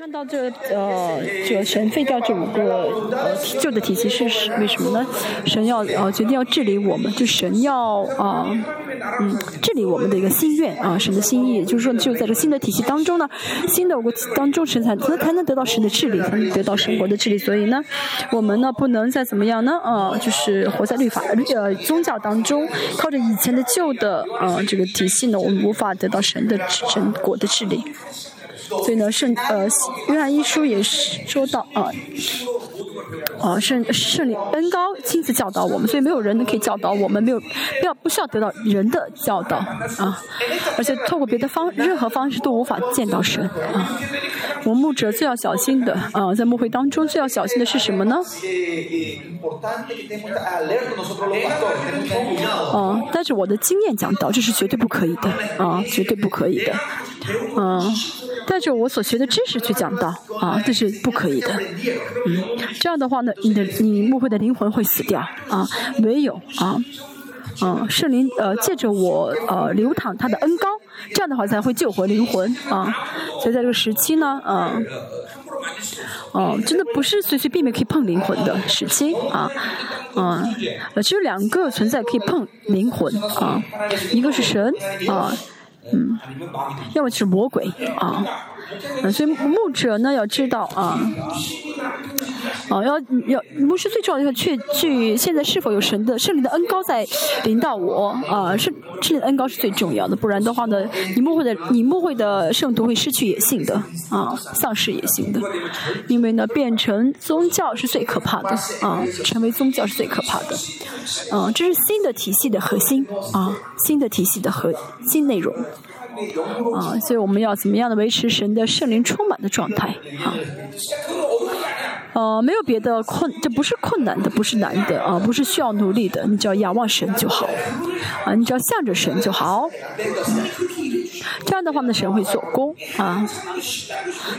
看到这呃，这神废掉这五个呃旧的体系是为什么呢？神要呃决定要治理我们，就神要啊嗯治理我们的一个心愿啊，神的心意，就是说只有在这新的体系当中呢，新的我当中神才才才能得到神的治理，才能得到神国的治理。所以呢，我们呢不能再怎么样呢啊，就是活在律法律呃宗教当中，靠着以前的旧的呃这个体系呢，我们无法得到神的神国的治理。所以呢，圣呃约翰一书也是说到啊，啊圣圣灵恩高亲自教导我们，所以没有人能可以教导我们，没有不要不需要得到人的教导啊，而且透过别的方任何方式都无法见到神啊。我牧者最要小心的啊，在牧会当中最要小心的是什么呢？啊，带着我的经验讲道，这是绝对不可以的啊，绝对不可以的，啊。带着我所学的知识去讲道啊，这是不可以的。嗯，这样的话呢，你的你牧会的灵魂会死掉啊。唯有啊，嗯，圣灵呃借着我呃流淌他的恩膏，这样的话才会救活灵魂啊。所以在这个时期呢，啊，哦，真的不是随随便便可以碰灵魂的时期啊，啊，只有两个存在可以碰灵魂啊，一个是神啊。嗯，要么就是魔鬼啊，所以牧者呢要知道啊，啊要要牧师最重要的确，据现在是否有神的圣灵的恩高在领导我啊，圣圣灵的恩高是最重要的，不然的话呢，你牧会的你牧会的圣徒会失去野性的啊，丧失野性的，因为呢变成宗教是最可怕的啊，成为宗教是最可怕的，嗯，这是新的体系的核心啊，新的体系的核心内容。啊，所以我们要怎么样的维持神的圣灵充满的状态哈？呃，没有别的困，这不是困难的，不是难的啊，不是需要努力的，你只要仰望神就好啊，你只要向着神就好。这样的话呢，神会做工啊。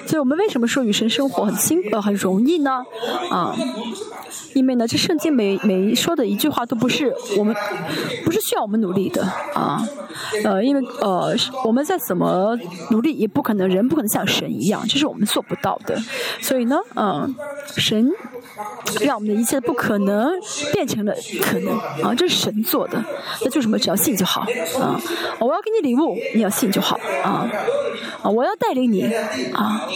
所以我们为什么说与神生活很辛呃很容易呢？啊，因为呢，这圣经每每说的一句话都不是我们不是需要我们努力的啊。呃，因为呃我们在怎么努力也不可能人不可能像神一样，这是我们做不到的。所以呢，嗯，神。让我们的一切不可能变成了可能啊！这是神做的，那就什么？只要信就好啊！我要给你礼物，你要信就好啊！啊，我要带领你啊！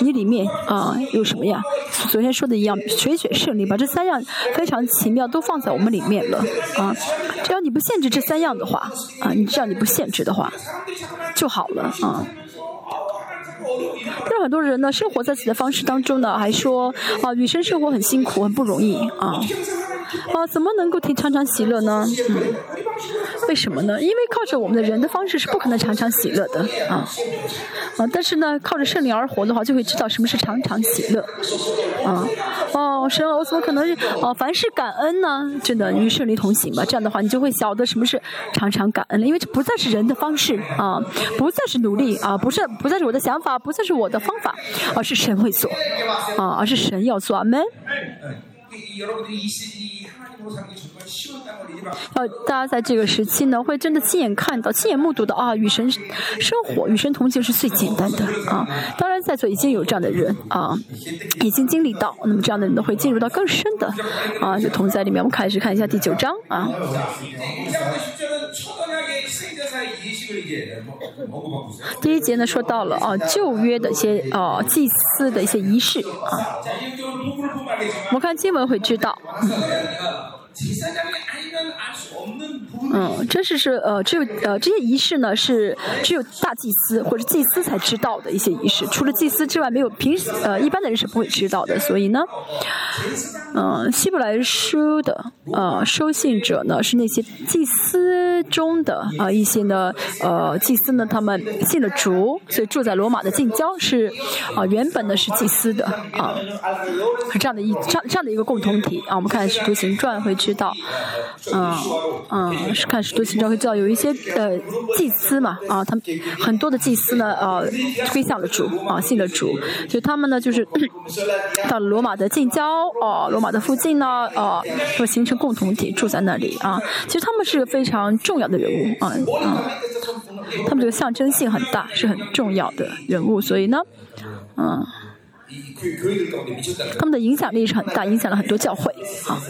你里面啊有什么呀？昨天说的一样，水雪胜利把这三样非常奇妙都放在我们里面了啊！只要你不限制这三样的话啊，你只要你不限制的话就好了啊！但是很多人呢，生活在自己的方式当中呢，还说啊，女生生活很辛苦，很不容易啊，啊，怎么能够提常常喜乐呢？嗯，为什么呢？因为靠着我们的人的方式是不可能常常喜乐的啊，啊，但是呢，靠着圣灵而活的话，就会知道什么是常常喜乐啊。哦，神啊，我怎么可能哦，凡事感恩呢？真的与圣灵同行吧，这样的话，你就会晓得什么是常常感恩了，因为这不再是人的方式啊，不再是努力啊，不是不再是我的想法，啊不再是我的方法，而是神会做啊，而是神要做，阿门。要大家在这个时期呢，会真的亲眼看到、亲眼目睹的啊，与神生活、与神同行是最简单的啊。当然，在座已经有这样的人啊，已经经历到，那么这样的人呢，会进入到更深的啊，就同在里面。我们开始看一下第九章啊。第一节呢，说到了啊，旧约的一些啊，祭祀的一些仪式啊。我们看经文会知道。嗯，嗯真是是呃，只有呃这些仪式呢是只有大祭司或者祭司才知道的一些仪式，除了祭司之外，没有平呃一般的人是不会知道的。所以呢，嗯，希伯来书的呃收信者呢是那些祭司中的啊一些呢呃祭司呢他们信了主，所以住在罗马的近郊是啊原本呢是祭司的啊，是这样的一这样这样的一个共同体啊。我们看《使徒行传》会。知道，嗯嗯，看使徒行传会知道有一些呃祭司嘛啊，他们很多的祭司呢呃归向了主啊，信了主，所以他们呢就是 到了罗马的近郊哦，罗马的附近呢啊，会形成共同体住在那里啊。其实他们是个非常重要的人物啊啊，他们这个象征性很大，是很重要的人物，所以呢。嗯。他们的影响力是很大，影响了很多教会啊。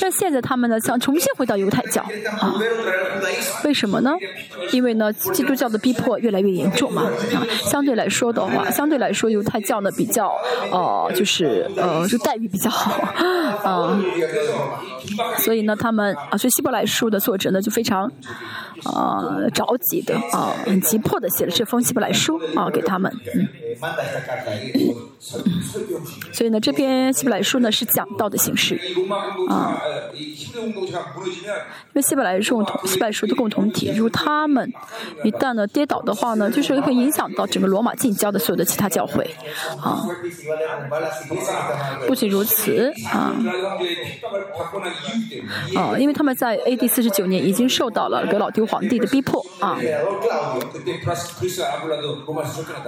但现在他们呢，想重新回到犹太教啊？为什么呢？因为呢，基督教的逼迫越来越严重嘛啊。相对来说的话，相对来说犹太教呢比较呃，就是呃，就待遇比较好啊。所以呢，他们啊，所以希伯来书的作者呢就非常。啊，着急的啊，很急迫的写了这封希伯来书啊，给他们。嗯。所以呢，这篇希伯来书呢是讲道的形式啊。因为希伯来书同希伯来书的共同体，如他们一旦呢跌倒的话呢，就是会影响到整个罗马近郊的所有的其他教会啊。不仅如此啊，啊，因为他们在 A.D. 四十九年已经受到了格老丢皇帝的逼迫啊。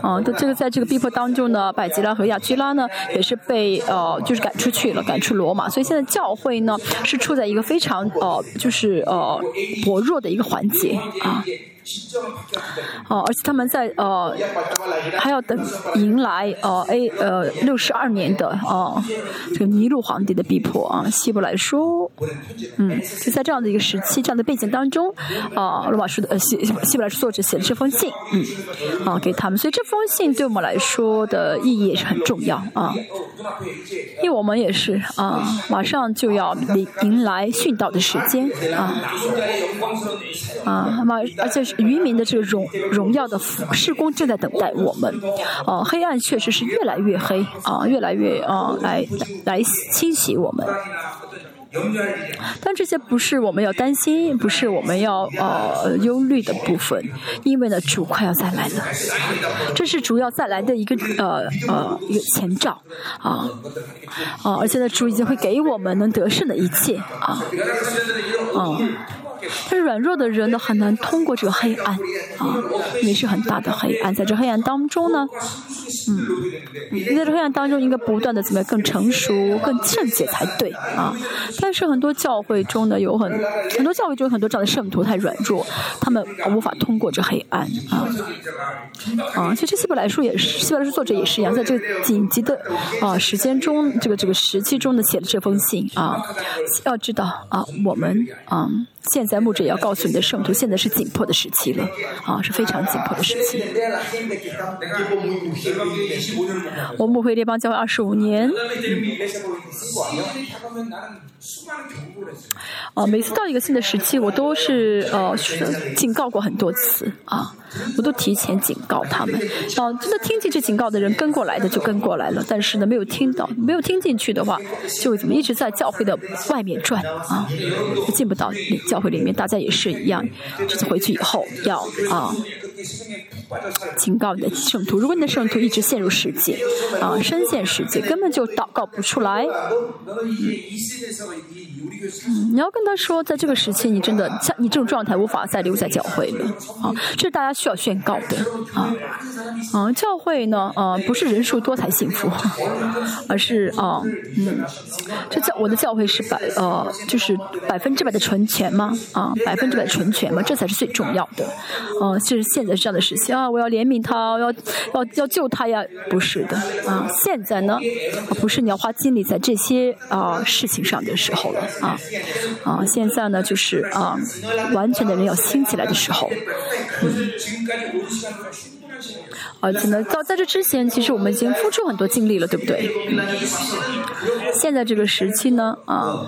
啊，这个在这个逼迫当中呢，百吉拉和亚居拉呢也是被呃就是赶出去了，赶出罗马，所以现在教会呢是处在一个非常呃就是呃薄弱的一个环节啊。哦，而且他们在呃还要等迎来呃 A 呃六十二年的啊这个尼禄皇帝的逼迫啊，希伯来书，嗯，就在这样的一个时期、这样的背景当中啊，罗马书的呃希希伯来书作者写的这封信，嗯，啊给他们，所以这封信对我们来说的意义也是很重要啊，因为我们也是啊，马上就要迎迎来殉道的时间啊。啊，那么而且是。渔民的这个荣荣耀的施工正在等待我们，啊，黑暗确实是越来越黑，啊，越来越啊，来来侵袭我们。但这些不是我们要担心，不是我们要呃忧虑的部分，因为呢，主快要再来了，这是主要再来的一个呃呃一个前兆啊啊，而且呢，主已经会给我们能得胜的一切啊啊。但是软弱的人呢，很难通过这个黑暗啊，也是很大的黑暗。在这黑暗当中呢，嗯，你在这黑暗当中应该不断的怎么样更成熟、更圣洁才对啊。但是很多教会中呢，有很很多教会中有很多这样的圣徒太软弱，他们无法通过这黑暗啊啊。其实希伯来书也是，希伯来书作者也是一样，在这个紧急的啊时间中，这个这个时期中呢，写了这封信啊。要知道啊，我们啊。现在牧者也要告诉你的圣徒，现在是紧迫的时期了，啊，是非常紧迫的时期。我牧会列邦教会二十五年。啊，每次到一个新的时期，我都是呃警告过很多次啊，我都提前警告他们。啊，真的听进去警告的人跟过来的就跟过来了，但是呢，没有听到，没有听进去的话，就怎么一直在教会的外面转啊，进不到教会里面。大家也是一样，这次回去以后要啊。警告你的圣徒，如果你的圣徒一直陷入世界，啊，深陷世界，根本就祷告不出来。嗯，你要跟他说，在这个时期，你真的像你这种状态，无法再留在教会了。啊，这是大家需要宣告的。啊，啊，教会呢，啊，不是人数多才幸福，而是啊，嗯，这教我的教会是百呃，就是百分之百的纯全吗？啊，百分之百纯全吗？这才是最重要的。嗯，就是现在这样的事情啊，我要怜悯他，要要要救他呀，不是的。啊，现在呢，不是你要花精力在这些啊事情上的时候了。啊，啊，现在呢，就是啊，完全的人要兴起来的时候，而且呢，在在这之前，其实我们已经付出很多精力了，对不对？现在这个时期呢，啊，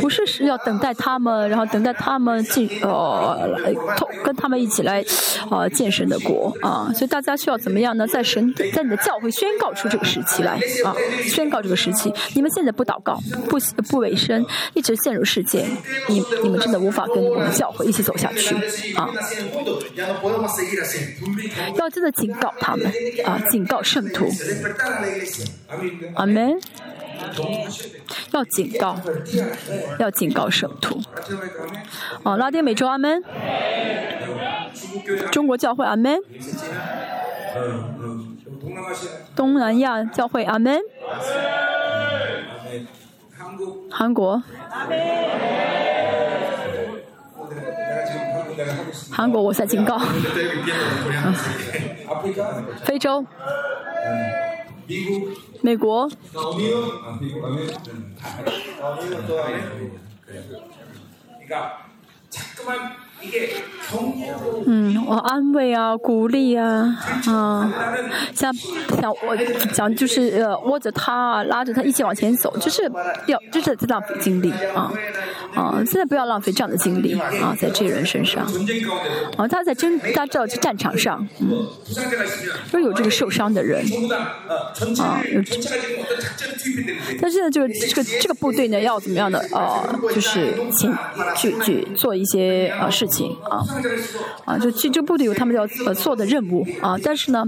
不是是要等待他们，然后等待他们进呃来同跟他们一起来啊建神的国啊，所以大家需要怎么样呢？在神在你的教会宣告出这个时期来啊，宣告这个时期。你们现在不祷告，不不委身，一直陷入世界，你你们真的无法跟我们教会一起走下去啊。要真的警告他们啊，警告圣徒，阿门。要警告，要警告圣徒。哦，拉丁美洲阿门，中国教会阿门，东南亚教会阿门，韩国。韩国，我在警告。非洲、美国。嗯，我安慰啊，鼓励啊，啊，像像我想就是呃，握着他，拉着他一起往前走，就是要就是在浪费精力啊啊！现在不要浪费这样的精力啊，在这人身上啊，他在真，他知道在战场上，嗯，说有这个受伤的人啊，有，但是呢，这个这个这个部队呢，要怎么样的啊？就是请去去做一些呃事情啊。啊，就这这部队有他们要呃做的任务啊，但是呢，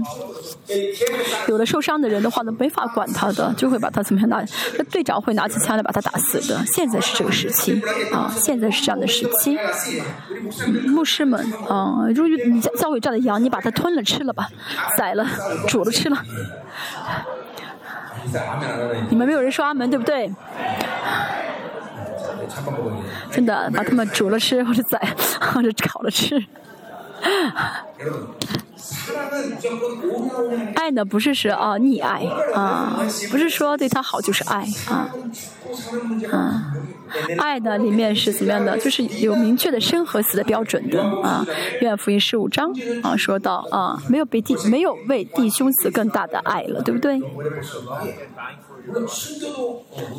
有的受伤的人的话呢，没法管他的，就会把他怎么样拿，那队长会拿起枪来把他打死的。现在是这个时期啊，现在是这样的时期。牧师们啊，如果你教会这样的羊，你把它吞了吃了吧，宰了煮了吃了。你们没有人说阿门，对不对？真的，把它们煮了吃，或者宰，或者烤了吃。爱呢，不是说啊溺爱啊，不是说对他好就是爱啊，啊，爱呢里面是怎么样的？就是有明确的生和死的标准的啊。愿福音十五章啊说到啊，没有比弟没有为弟兄死更大的爱了，对不对？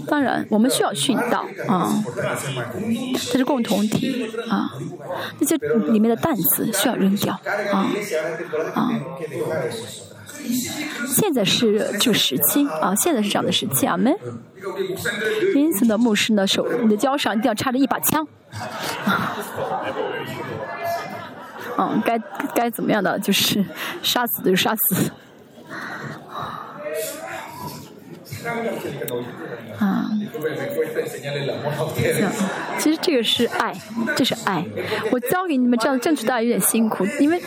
当然，我们需要殉道啊，这是共同体啊，那些里面的担子需要扔掉啊啊。现在是这个时期啊，现在是这样的时期啊，们。因此呢，牧师呢手你的腰上一定要插着一把枪。嗯，该该怎么样的就是杀死就杀死。啊，其实这个是爱，这是爱。我教给你们这样正确的爱有点辛苦，因为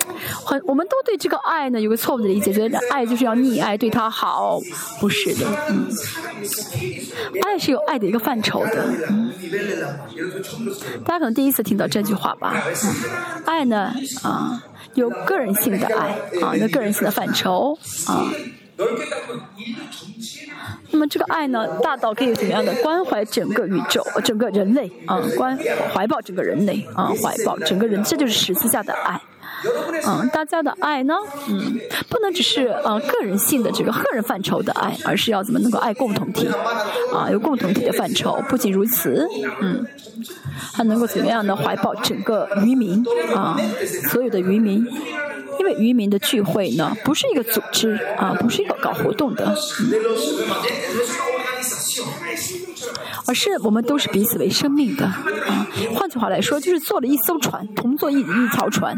很我们都对这个爱呢有个错误的理解，觉得爱就是要溺爱，对他好，不是的。嗯，爱是有爱的一个范畴的。嗯，大家可能第一次听到这句话吧？嗯爱呢，啊，有个人性的爱啊，有个人性的范畴啊。那么这个爱呢，大到可以怎么样的关怀整个宇宙、整个人类啊，关怀抱整个人类啊，怀抱整个人，这就是十字架的爱。嗯，大家的爱呢，嗯，不能只是呃个人性的这个个人范畴的爱，而是要怎么能够爱共同体啊，有共同体的范畴。不仅如此，嗯，还能够怎么样呢？怀抱整个渔民啊，所有的渔民。因为渔民的聚会呢，不是一个组织啊，不是一个搞活动的。而是我们都是彼此为生命的啊，换句话来说，就是坐了一艘船，同坐一一条船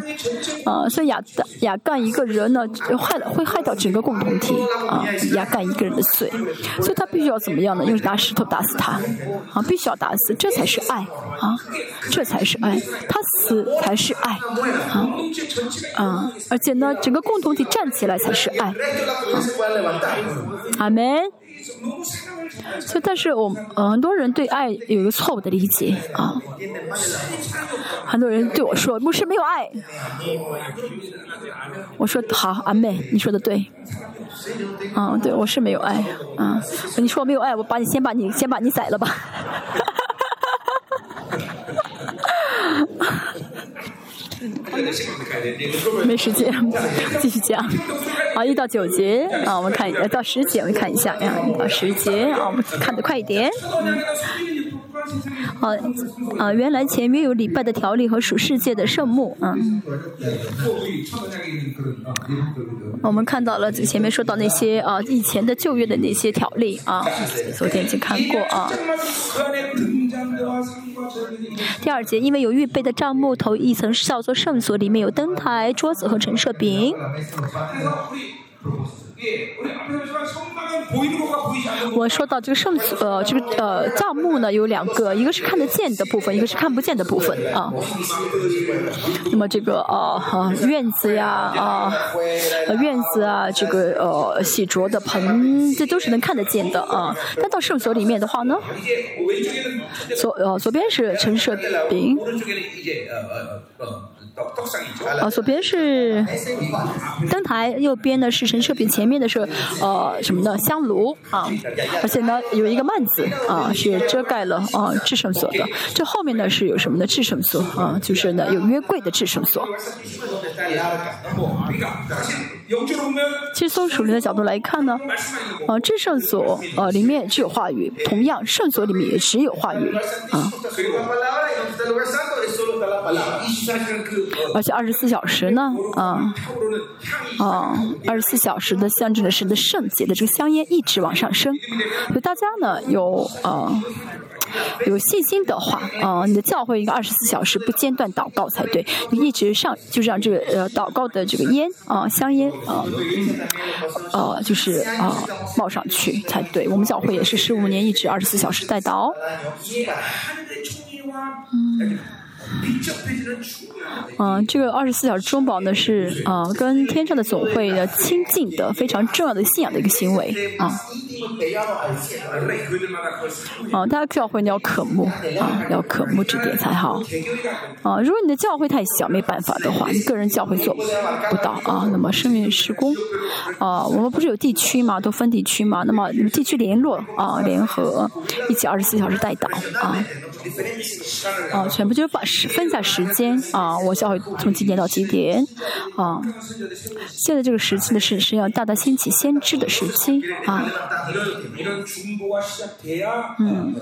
啊。所以亚亚干一个人呢，害会害到整个共同体啊。亚干一个人的罪，所以他必须要怎么样呢？用拿石头打死他啊，必须要打死，这才是爱啊，这才是爱，他死才是爱啊啊！而且呢，整个共同体站起来才是爱啊。阿门。所以，但是我呃，很多人对爱有一个错误的理解啊。很多人对我说：“牧师没有爱。”我说：“好，阿妹，你说的对。”嗯，对，我是没有爱。嗯，你说我没有爱，我把你先把你先把你宰了吧。没时间，继续讲。好，一到九节啊，我们看到十节，我们看一下呀，一到十节啊，我们看得快一点。好，啊，原来前面有礼拜的条例和属世界的圣幕啊。我们看到了前面说到那些啊，以前的旧约的那些条例啊，昨天已经看过啊。第二节，因为有预备的帐幕头一层叫做圣所，里面有灯台、桌子和陈设饼。我说到这个圣呃，这个呃帐幕呢有两个，一个是看得见的部分，一个是看不见的部分啊。那么这个呃院子呀啊院子啊，这个呃洗濯的盆，这都是能看得见的啊。但到圣所里面的话呢，左呃左边是陈设饼。啊，左边是灯台，右边呢是神设品，前面的是呃什么呢？香炉啊，而且呢有一个幔子啊，是遮盖了啊至圣所的。这后面呢是有什么呢？至圣所啊，就是呢有约柜的至圣所。其实从属灵的角度来看呢，啊至圣所呃里面只有话语，同样圣所里面也只有话语啊。而且二十四小时呢，啊啊，二十四小时的象征的是的圣洁的这个香烟一直往上升，所以大家呢有啊有信心的话，啊，你的教会应该二十四小时不间断祷告才对，你一直上就让这个呃祷告的这个烟啊香烟啊呃就是啊冒上去才对。我们教会也是十五年一直二十四小时带祷。嗯。嗯，这个二十四小时中保呢是啊，跟天上的总会的亲近的非常重要的信仰的一个行为啊。啊，大家教会你要渴慕啊，要渴慕这点才好啊。如果你的教会太小，没办法的话，你个人教会做不到啊。那么生命施工啊，我们不是有地区嘛，都分地区嘛。那么地区联络啊，联合一起二十四小时带导啊。啊，全部就是把时分下时间啊，我教会从几点到几点啊？现在这个时期的，是是要大大兴起先知的时期啊。嗯，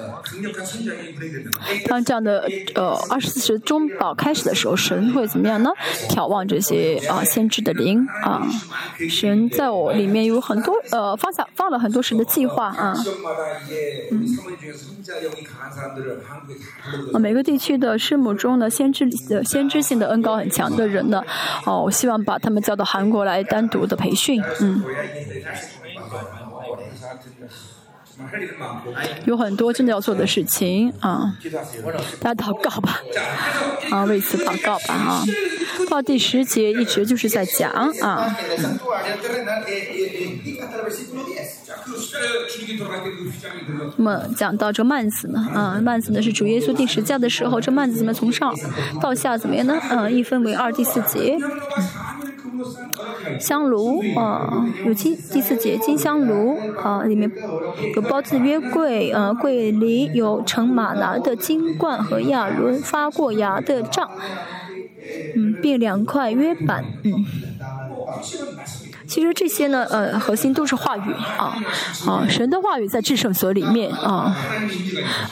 当这样的呃二十四时中保开始的时候，神会怎么样呢？眺望这些啊先知的灵啊，神在我里面有很多呃放下放了很多神的计划啊。嗯。啊，每个地区的师母中的先知的先知性的恩高很强的人呢，哦，我希望把他们叫到韩国来单独的培训，嗯。有很多真的要做的事情啊，大家祷告吧，啊，为此祷告吧啊。到第十节一直就是在讲啊。那么讲到这幔子呢，啊，幔子呢是主耶稣定十架的时候，这幔子怎么从上到下怎么样呢？嗯，一分为二，第四节。香炉啊，有金第四节金香炉啊，里面有包子约柜啊，柜里有盛马拿的金冠和亚伦发过芽的杖，嗯，并两块约板，嗯。其实这些呢，呃，核心都是话语啊，啊，神的话语在至圣所里面啊，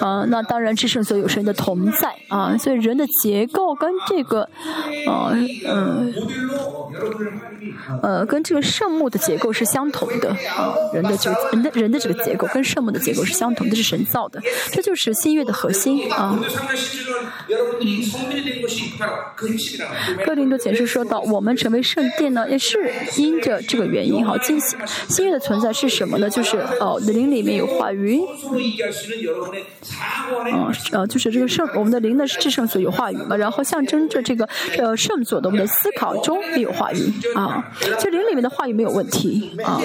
啊，那当然至圣所有神的同在啊，所以人的结构跟这个，啊，嗯，呃，跟这个圣木的结构是相同的啊，人的这个人的人的这个结构跟圣木的结构是相同的，是神造的，这就是新月的核心啊。哥林多前书说到，我们成为圣殿呢，也是因着。这个原因哈，金新月的存在是什么呢？就是哦，灵里面有话语，嗯，呃，就是这个圣，我们的灵呢是至圣所有话语嘛，然后象征着这个呃圣所的我们的思考中也有话语啊，就灵里面的话语没有问题啊。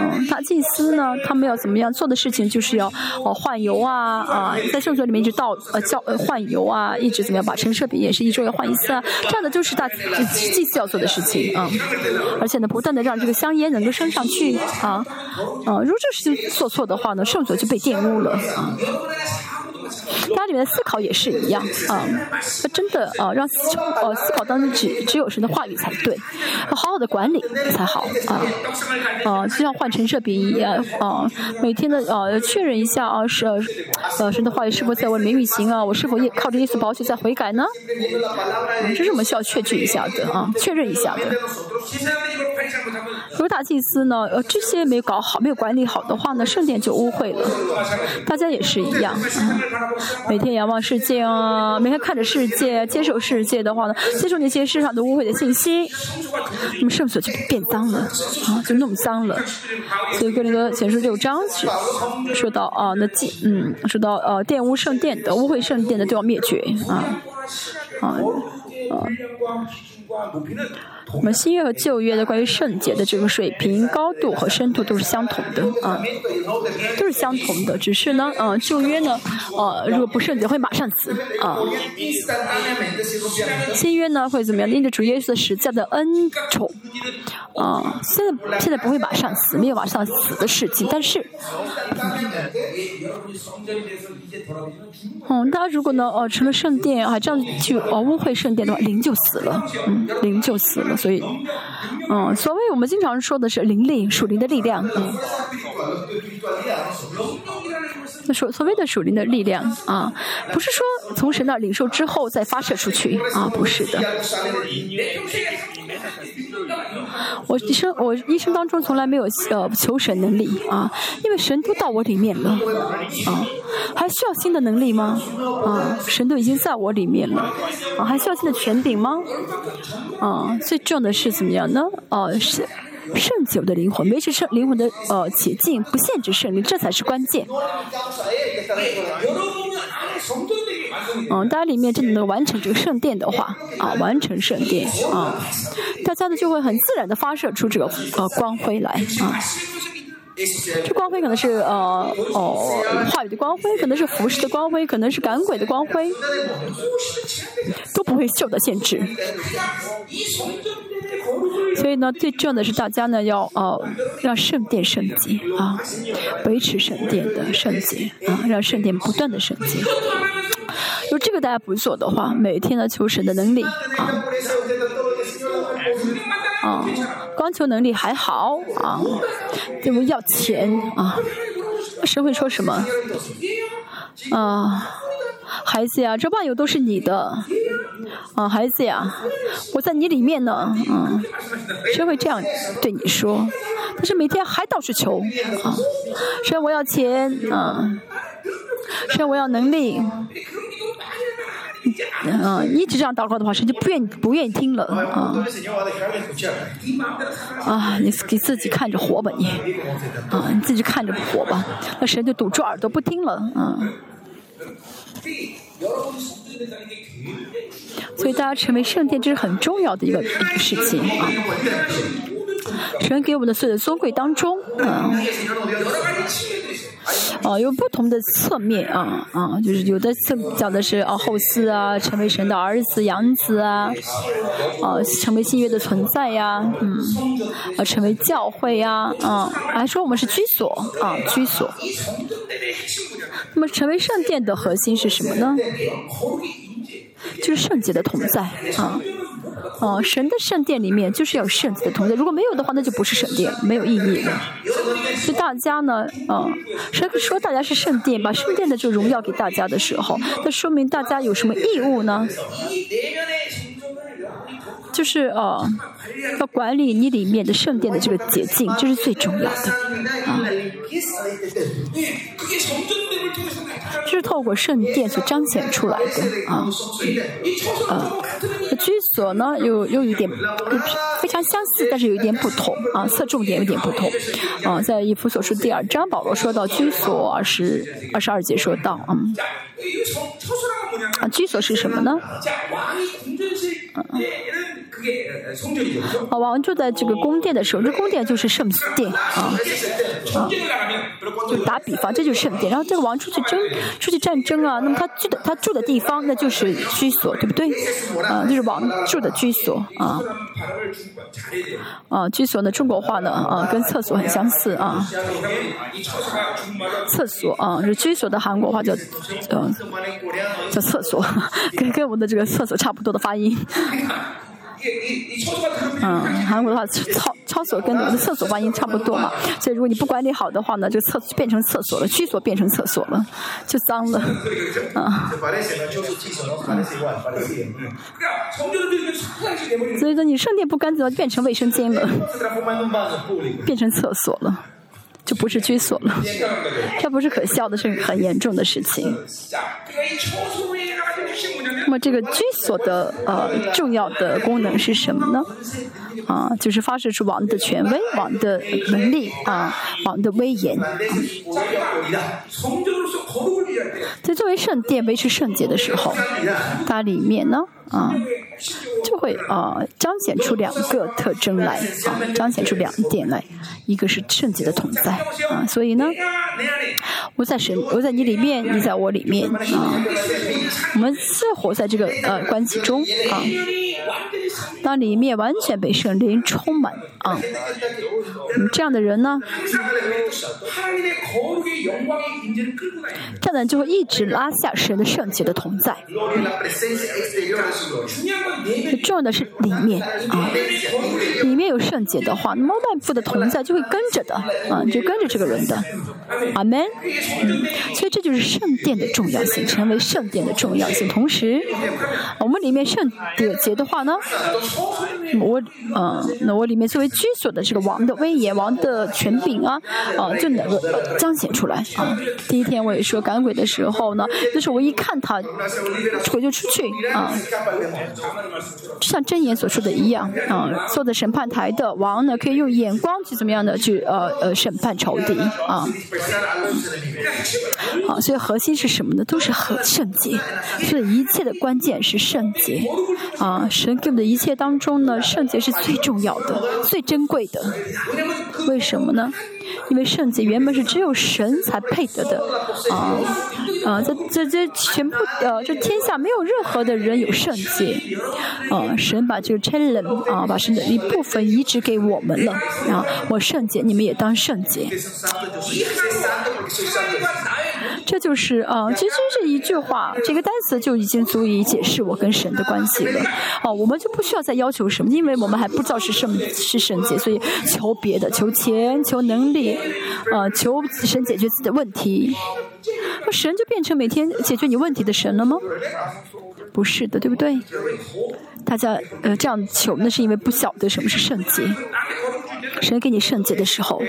嗯，大祭司呢，他们要怎么样做的事情，就是要哦换油啊啊，在圣所里面一直倒呃叫呃换油啊，一直怎么样把陈设饼也是一周要换一次啊，这样的就是大祭司要做的事情啊。而且呢，不断的让这个香烟能够升上去啊，啊，如果这事情做错的话呢，圣所就被玷污了啊。家里面的思考也是一样啊，真的啊，让思呃思考当中只只有神的话语才对，要好好的管理才好啊啊，就像换成设比一样啊，每天的呃确认一下啊是呃神的话语是否在我里面运行啊，我是否也靠着耶稣宝血在悔改呢？这是我们需要确据一下的啊，确认一下的。如果大祭司呢，呃这些没有搞好，没有管理好的话呢，圣殿就污秽了。大家也是一样。嗯每天仰望世界啊，每天看着世界，接受世界的话呢，接受那些世上的污秽的信息，那么圣所就变脏了啊，就弄脏了。所以哥林多前书六章说到啊，那祭嗯，说到呃玷污圣殿的污秽圣殿的都要灭绝啊啊啊。我们新约和旧约的关于圣洁的这个水平、高度和深度都是相同的啊，都是相同的。只是呢，呃，旧约呢，呃，如果不圣洁会马上死啊。新约呢会怎么样？因着主耶稣的实在的恩宠啊，现在现在不会马上死，没有马上死的事情。但是，嗯，大家如果呢，哦，成了圣殿啊，这样去哦污秽圣殿的话，灵就死了，嗯，灵就死了。所以，嗯，所谓我们经常说的是灵力属灵的力量，嗯，所所谓的属灵的力量啊，不是说从神那领受之后再发射出去啊，不是的。我一生我一生当中从来没有呃求神能力啊，因为神都到我里面了啊，还需要新的能力吗？啊，神都已经在我里面了啊，还需要新的权柄吗？啊，最重要的是怎么样呢？啊，是圣酒的灵魂，维持圣灵魂的呃洁净，不限制圣灵，这才是关键。嗯，大家里面真的能完成这个圣殿的话，啊，完成圣殿啊，大家呢就会很自然的发射出这个呃光辉来啊。这光辉可能是呃哦话语的光辉，可能是服饰的光辉，可能是赶鬼的光辉，都不会受到限制。所以呢，最重要的是大家呢要呃让圣殿升级啊，维持圣殿的升级啊，让圣殿不断的圣洁。如果这个大家不做的话，每天呢求神的能力。啊，啊，光求能力还好啊，因为要钱啊，神会说什么？啊，孩子呀，这万有都是你的，啊，孩子呀，我在你里面呢，嗯，神会这样对你说，但是每天还到处求。啊，神我要钱啊，神我要能力。嗯，一直这样祷告的话，神就不愿不愿意听了啊！啊，你给自己看着活吧你，啊，你自己看着活吧，那神就堵住耳朵不听了啊！所以大家成为圣殿，这是很重要的一个一个事情啊！神给我们的所有的尊贵当中，啊。哦，有不同的侧面啊啊，就是有的侧讲的是啊后嗣啊，成为神的儿子、养子啊，啊，成为新约的存在呀，嗯，啊，成为教会呀，啊，还说我们是居所啊，居所。那么，成为圣殿的核心是什么呢？就是圣洁的同在啊。哦，神的圣殿里面就是要有圣子的同在，如果没有的话，那就不是圣殿，没有意义了。所以大家呢，啊，神说大家是圣殿，把圣殿的这个荣耀给大家的时候，那说明大家有什么义务呢？就是呃，要管理你里面的圣殿的这个洁净，这是最重要的啊。这是透过圣殿所彰显出来的啊啊。居所呢，又又有点非常相似，但是有一点不同啊，侧重点有点不同啊。在以弗所书第二章，保罗说到居所二十二十二节说到嗯啊，居所是什么呢？啊，王住在这个宫殿的时候，这宫殿就是圣殿啊啊，就打比方，这就是圣殿。然后这个王出去争，出去战争啊，那么他住的他住的地方，那就是居所，对不对？啊，就是王住的居所啊啊，居所呢，中国话呢啊，跟厕所很相似啊。厕所啊，是居所的韩国话叫呃叫厕所，跟跟我们的这个厕所差不多的发音。嗯，韩国的话，操操所跟我们的厕所发音差不多嘛，所以如果你不管理好的话呢，就厕变成厕所了，居所变成厕所了，就脏了。嗯。所以说你圣殿不干净了，变成卫生间了，变成厕所了，就不是居所了。这不是可笑的，是很严重的事情。那么这个居所的呃重要的功能是什么呢？啊，就是发射出王的权威、王的能力啊、王的威严。在作为圣殿维持圣洁的时候，它里面呢啊就会啊彰显出两个特征来啊，彰显出两点来，一个是圣洁的同在啊，所以呢，我在神，我在你里面，你在我里面啊，我们是活在这个呃关系中啊。当里面完全被圣灵充满啊，这样的人呢，这样的人就会一直拉下神的圣洁的同在。重要的是里面啊，里面有圣洁的话，那么外部的同在就会跟着的啊，就跟着这个人的。阿门。嗯，所以这就是圣殿的重要性，成为圣殿的重要性。同时，我们里面圣洁的话呢？我嗯，那我里面作为居所的这个王的威严、王的权柄啊，啊，就能够彰显出来啊。第一天我也说赶鬼的时候呢，就是我一看他，鬼就出去啊，就像真言所说的一样啊。坐在审判台的王呢，可以用眼光去怎么样的去呃呃审判仇敌啊。好，所以核心是什么呢？都是和圣洁，所以一切的关键是圣洁啊。神给我们的一切当中呢，圣洁是最重要的、最珍贵的。为什么呢？因为圣洁原本是只有神才配得的啊啊！这这这全部呃，这天下没有任何的人有圣洁啊！神把这个 challenge 啊，把神的一部分移植给我们了啊！我圣洁，你们也当圣洁。这就是啊，其实这一句话，这个单词就已经足以解释我跟神的关系了。哦，我们就不需要再要求什么，因为我们还不知道是圣是圣洁，所以求别的，求钱，求能力，啊，求神解决自己的问题。那神就变成每天解决你问题的神了吗？不是的，对不对？大家呃这样求，那是因为不晓得什么是圣洁。神给你圣洁的时候。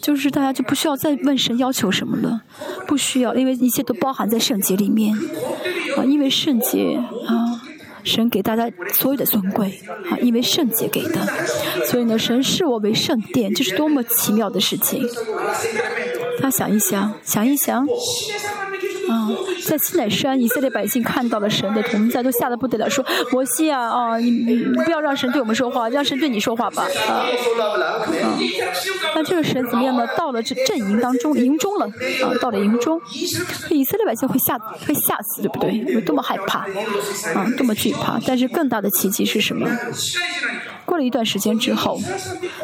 就是大家就不需要再问神要求什么了，不需要，因为一切都包含在圣洁里面啊，因为圣洁啊，神给大家所有的尊贵啊，因为圣洁给的，所以呢，神视我为圣殿，这是多么奇妙的事情。他想一想，想一想。啊，在西乃山，以色列百姓看到了神的同在，都吓得不得了，说：“摩西啊，啊，你你不要让神对我们说话，让神对你说话吧。”啊，啊，那这个神怎么样呢？到了这阵营当中，营中了，啊，到了营中，以色列百姓会吓会吓死，对不对？有多么害怕，啊，多么惧怕。但是更大的奇迹是什么？过了一段时间之后，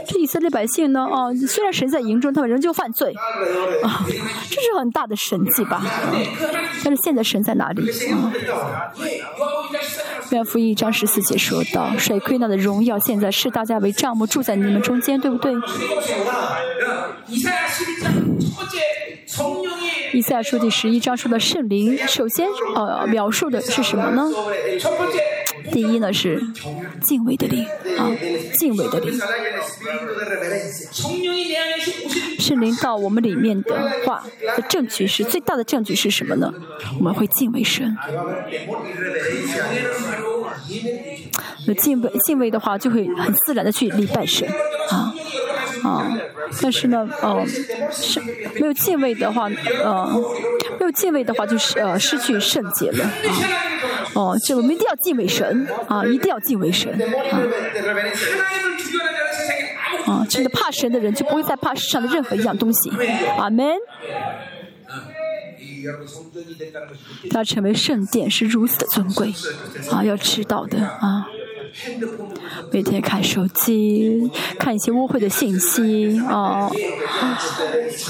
这以色列百姓呢，啊，虽然神在营中，他们仍旧犯罪，啊，这是很大的神迹吧？但是现在神在哪里？啊，约福音一章十四节说到，水亏那的荣耀现在视大家为帐幕，住在你们中间，对不对？以赛亚书第十一章说的圣灵，首先呃描述的是什么呢？第一呢是敬畏的灵啊，敬畏的灵。圣灵到我们里面的话的证据是最大的证据是什么呢？我们会敬畏神。有敬畏敬畏的话，就会很自然的去礼拜神啊啊。但是呢，呃，是没有敬畏的话，呃，没有敬畏的话，就是呃失去圣洁了啊。哦，这我们一定要敬畏神啊，一定要敬畏神啊。啊，真的怕神的人就不会再怕世上的任何一样东西。阿门。要成为圣殿是如此的尊贵啊，要知道的啊。每天看手机，看一些污秽的信息啊，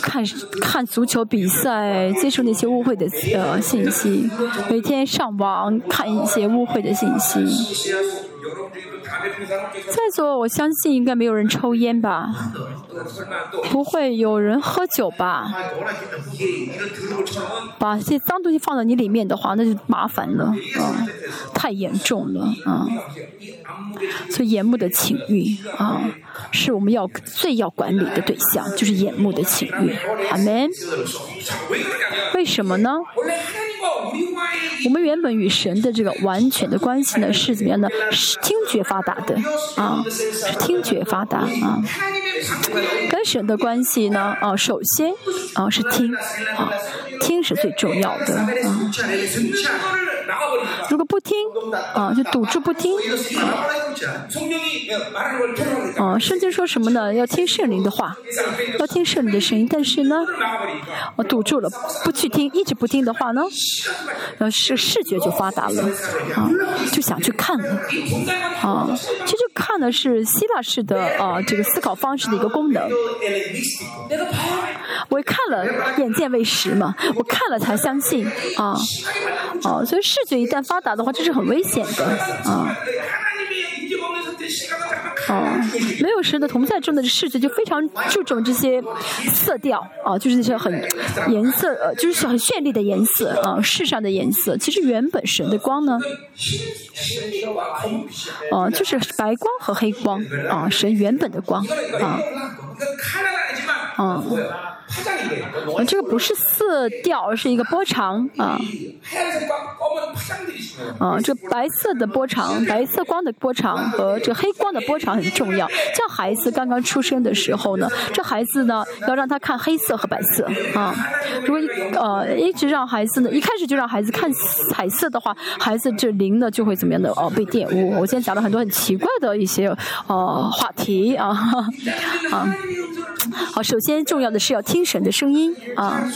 看看足球比赛，接触那些污秽的呃信息，每天上网看一些污秽的信息。在座，我相信应该没有人抽烟吧？不会有人喝酒吧？把这脏东西放到你里面的话，那就麻烦了啊，太严重了啊。所以眼目的情欲啊，是我们要最要管理的对象，就是眼目的情欲。阿门。为什么呢？我们原本与神的这个完全的关系呢，是怎么样的？是听觉发达的啊，是听觉发达啊。跟神的关系呢，啊，首先啊是听啊，听是最重要的啊。如果不听，啊，就堵住不听。啊，圣经说什么呢？要听圣灵的话，要听圣灵的声音。但是呢，我堵住了，不去听，一直不听的话呢，呃，是视觉就发达了，啊，就想去看了，啊，其实看的是希腊式的啊这个思考方式的一个功能。我看了，眼见为实嘛，我看了才相信，啊，啊，所以视觉一旦发达的话，这是很危险的，啊。って仕方哦，没有神的同在中的世界就非常注重这些色调啊，就是那些很颜色呃，就是很绚丽的颜色啊，世上的颜色。其实原本神的光呢，哦，就是白光和黑光啊，神原本的光啊，啊。这个不是色调，是一个波长啊。啊，这白色的波长，白色光的波长和这黑光的波长很重要。像孩子刚刚出生的时候呢，这孩子呢要让他看黑色和白色啊。如果呃一直让孩子呢，一开始就让孩子看彩色的话，孩子这灵呢就会怎么样的哦被玷污。我今天讲了很多很奇怪的一些呃话题啊啊。好，首先重要的是要听神的声音啊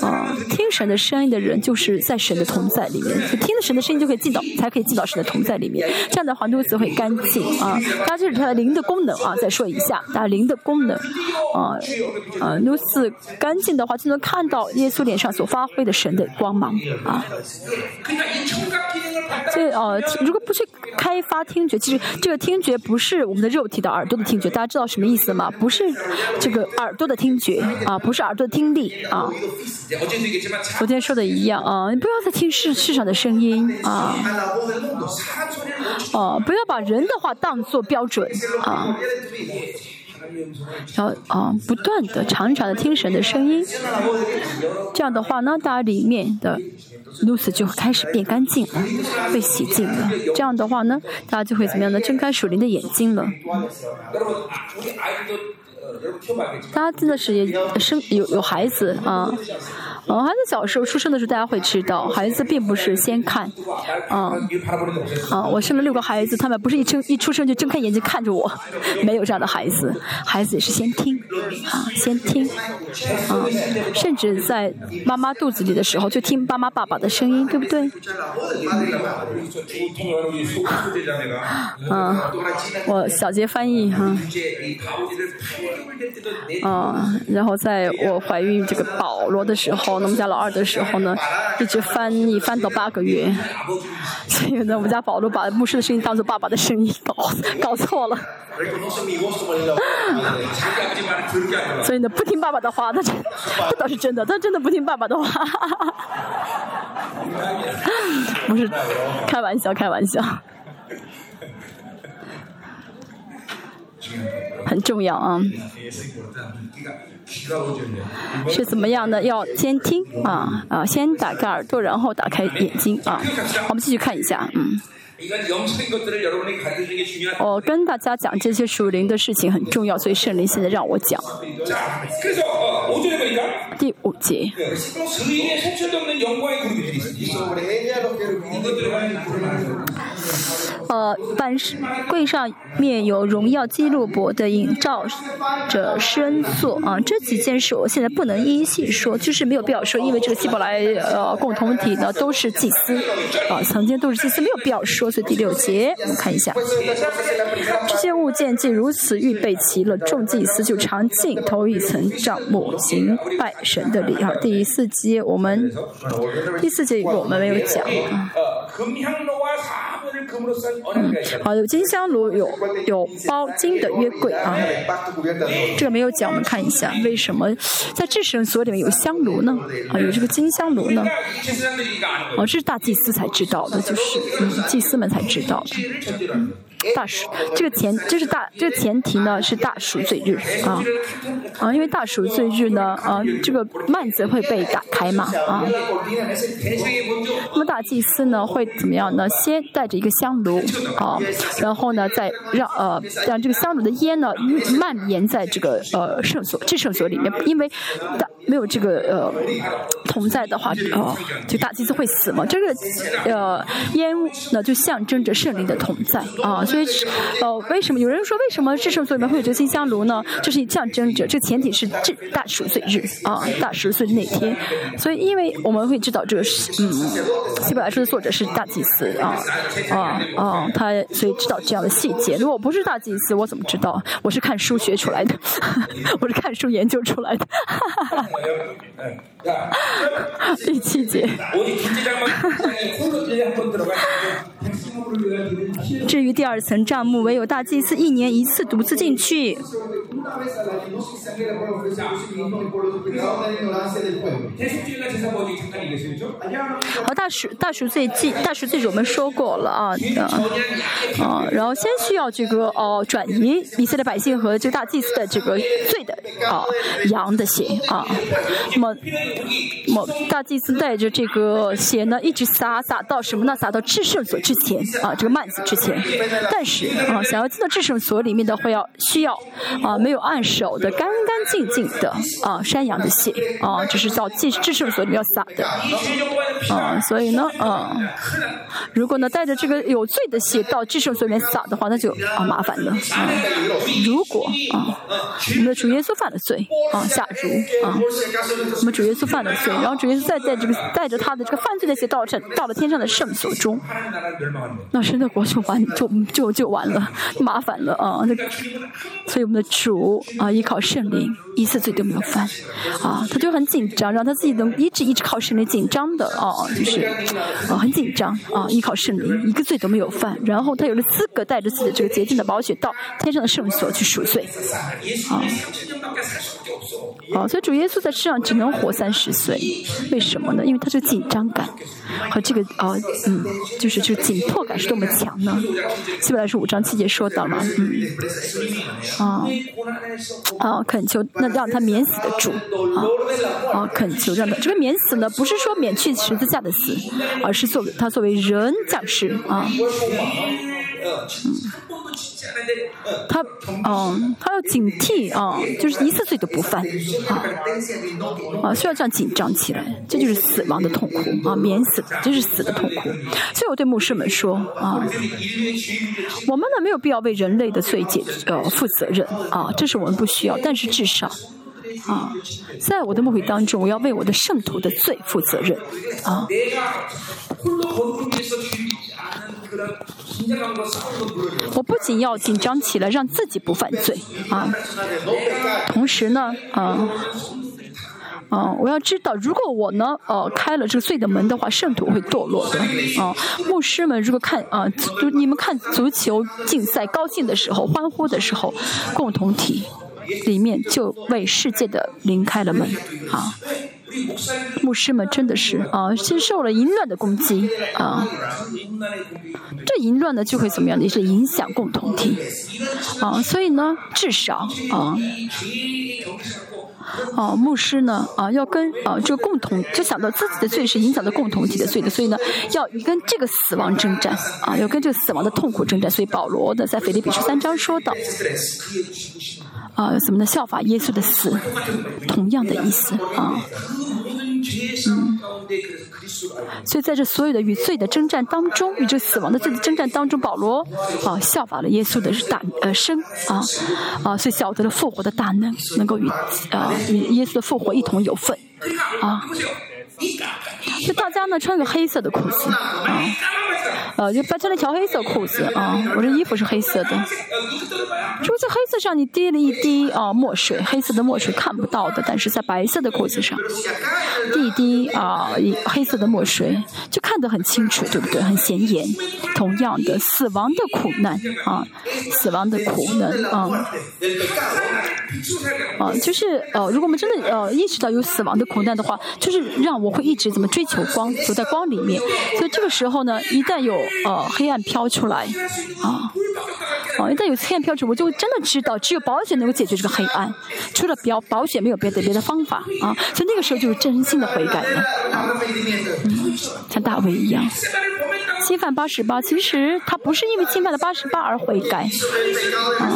啊，听神的声音的人就是在神的同在里面，听了神的声音就可以进到，才可以进到神的同在里面。这样的话，肚子会干净啊。大家这是它的灵的功能啊，再说一下，大灵的功能啊啊，如此干净的话，就能看到耶稣脸上所发挥的神的光芒啊。这哦，如果不去开发听觉，其实这个听觉不是我们的肉体的耳朵的听觉，大家知道什么意思吗？不是这个耳朵的听觉啊，不是耳朵的听力啊。昨天说的一样啊，你不要再听世世上的声音啊，哦，不要把人的话当做标准啊。要啊，不断的、长长的听神的声音，这样的话呢，大家里面的露丝就开始变干净了，被洗净了。这样的话呢，大家就会怎么样呢？睁开属灵的眼睛了。大家真的是也生有有孩子啊。哦，孩子小时候出生的时候，大家会知道，孩子并不是先看，啊，啊，我生了六个孩子，他们不是一睁一出生就睁开眼睛看着我，没有这样的孩子，孩子也是先听，啊，先听，啊，甚至在妈妈肚子里的时候就听妈妈爸爸的声音，对不对？嗯，我小杰翻译哈，啊，然后在我怀孕这个保罗的时候。我们家老二的时候呢，一直翻译翻到八个月，所以呢，我们家保罗把牧师的声音当做爸爸的声音，搞搞错了。所以呢，不听爸爸的话，他这这倒是真的，他真的不听爸爸的话。不是开玩笑，开玩笑，很重要啊。是怎么样的？要先听啊啊，先打开耳朵，然后打开眼睛啊。我们继续看一下，嗯。我跟大家讲这些属灵的事情很重要，所以圣灵现在让我讲。第五节。呃，板柜上面有荣耀基路伯的影照着身坐啊，这几件事我现在不能一一细说，就是没有必要说，因为这个希伯来呃共同体呢都是祭司啊，曾经都是祭司，没有必要说。所以第六节我们看一下，这些物件既如此预备齐了，众祭司就常进头一层帐幕行拜神的礼啊。第四节我们第四节我们没有讲啊。嗯，好，有金香炉，有有包金的约柜啊。这个没有讲，我们看一下，为什么在至圣所里面有香炉呢？啊，有这个金香炉呢？哦，这是大祭司才知道的，就是嗯，祭司们才知道的。嗯大暑，这个前这是大这个前提呢是大暑罪日啊啊，因为大暑罪日呢啊，这个幔子会被打开嘛啊。那么大祭司呢会怎么样呢？先带着一个香炉啊，然后呢再让呃让这个香炉的烟呢蔓延在这个呃圣所至圣所里面，因为大没有这个呃同在的话，啊，就大祭司会死嘛？这个呃烟呢，就象征着圣灵的同在啊。所以呃，为什么有人说为什么至圣所里面会有这个金香炉呢？就是象征着这个前提是至大赎罪日啊，大赎罪那天。所以因为我们会知道这个是嗯，希伯来书的作者是大祭司啊啊啊，他所以知道这样的细节。如果不是大祭司，我怎么知道？我是看书学出来的，我是看书研究出来的。第七节。至于第二层帐幕，唯有大祭司一年一次独自进去。好，大赎大赎罪祭大赎罪日我们说过了啊啊，然后先需要这个哦转移以色列百姓和这大祭司的这个罪的啊羊的血啊，那么么大祭司带着这个血呢，一直撒撒到什么呢？撒到至圣所之前啊，这个幔子之前。但是啊，想要进到至圣所里面的话，要需要啊没有按手的干干净净的啊山羊的血啊，这是到进至圣所里面要撒的啊。所以呢啊，如果呢带着这个有罪的血到至圣所里面撒的话，那就啊麻烦了啊。如果啊我们的主耶稣犯了罪啊下如啊，我们主耶稣犯了罪，然后主耶稣再带这个带着他的这个犯罪的血到这到了天上的圣所中，那神的国就完就就就完了，麻烦了啊。那所以我们的主啊依靠圣灵一次罪都没有犯啊，他就很紧张，让他自己能一直一直靠圣灵紧张的啊，就是啊很紧张啊依靠圣灵一个罪都没有犯，然后他有了资格带着自己的这个洁净的宝血到天上的圣所去赎罪啊。啊，所以主耶稣在世上只能活三十岁，为什么呢？因为他这个紧张感和这个啊，嗯，就是这个紧迫感是多么强呢？基本来是五章七节说到嘛，嗯，啊啊，恳求那让他免死的主啊啊，恳求让他这个免死呢，不是说免去十字架的死，而是作为他作为人降世啊，嗯。他，嗯，他要警惕啊，就是一次罪都不犯啊，啊，需要这样紧张起来，这就是死亡的痛苦啊，免死，这是死的痛苦。所以我对牧师们说啊，我们呢没有必要为人类的罪解呃负责任啊，这是我们不需要，但是至少啊，在我的目会当中，我要为我的圣徒的罪负责任啊。我不仅要紧张起来，让自己不犯罪啊，同时呢，啊，啊，我要知道，如果我呢，呃，开了这个罪的门的话，圣徒会堕落的啊。牧师们，如果看啊，就你们看足球竞赛高兴的时候、欢呼的时候，共同体里面就为世界的灵开了门啊。牧师们真的是啊，先受了淫乱的攻击啊，这淫乱呢就会怎么样呢？也是影响共同体啊，所以呢，至少啊，啊，牧师呢啊，要跟啊这个共同，就想到自己的罪是影响到共同体的罪的，所以呢，要跟这个死亡征战啊，要跟这个死亡的痛苦征战。所以保罗呢在腓立比书三章说到。啊，怎么呢？效法耶稣的死，同样的意思啊。嗯，所以在这所有的与罪的征战当中，与这死亡的罪的征战当中，保罗啊效法了耶稣的大呃生啊啊，所以晓得了复活的大能，能够与啊与耶稣的复活一同有份啊。就大家呢穿个黑色的裤子啊，呃，就穿了条黑色裤子啊。我这衣服是黑色的，就在黑色上你滴了一滴啊墨水，黑色的墨水看不到的，但是在白色的裤子上滴一滴啊黑色的墨水就看得很清楚，对不对？很显眼。同样的，死亡的苦难啊，死亡的苦难啊，啊，就是呃，如果我们真的呃意识到有死亡的苦难的话，就是让我。会一直怎么追求光，走在光里面。所以这个时候呢，一旦有呃黑暗飘出来，啊，啊，一旦有黑暗飘出，我就真的知道，只有保险能够解决这个黑暗，除了保保险没有别的别的方法啊。所以那个时候就是真心的悔改了，啊，像大卫一样。侵犯八十八，其实他不是因为侵犯了八十八而悔改，啊，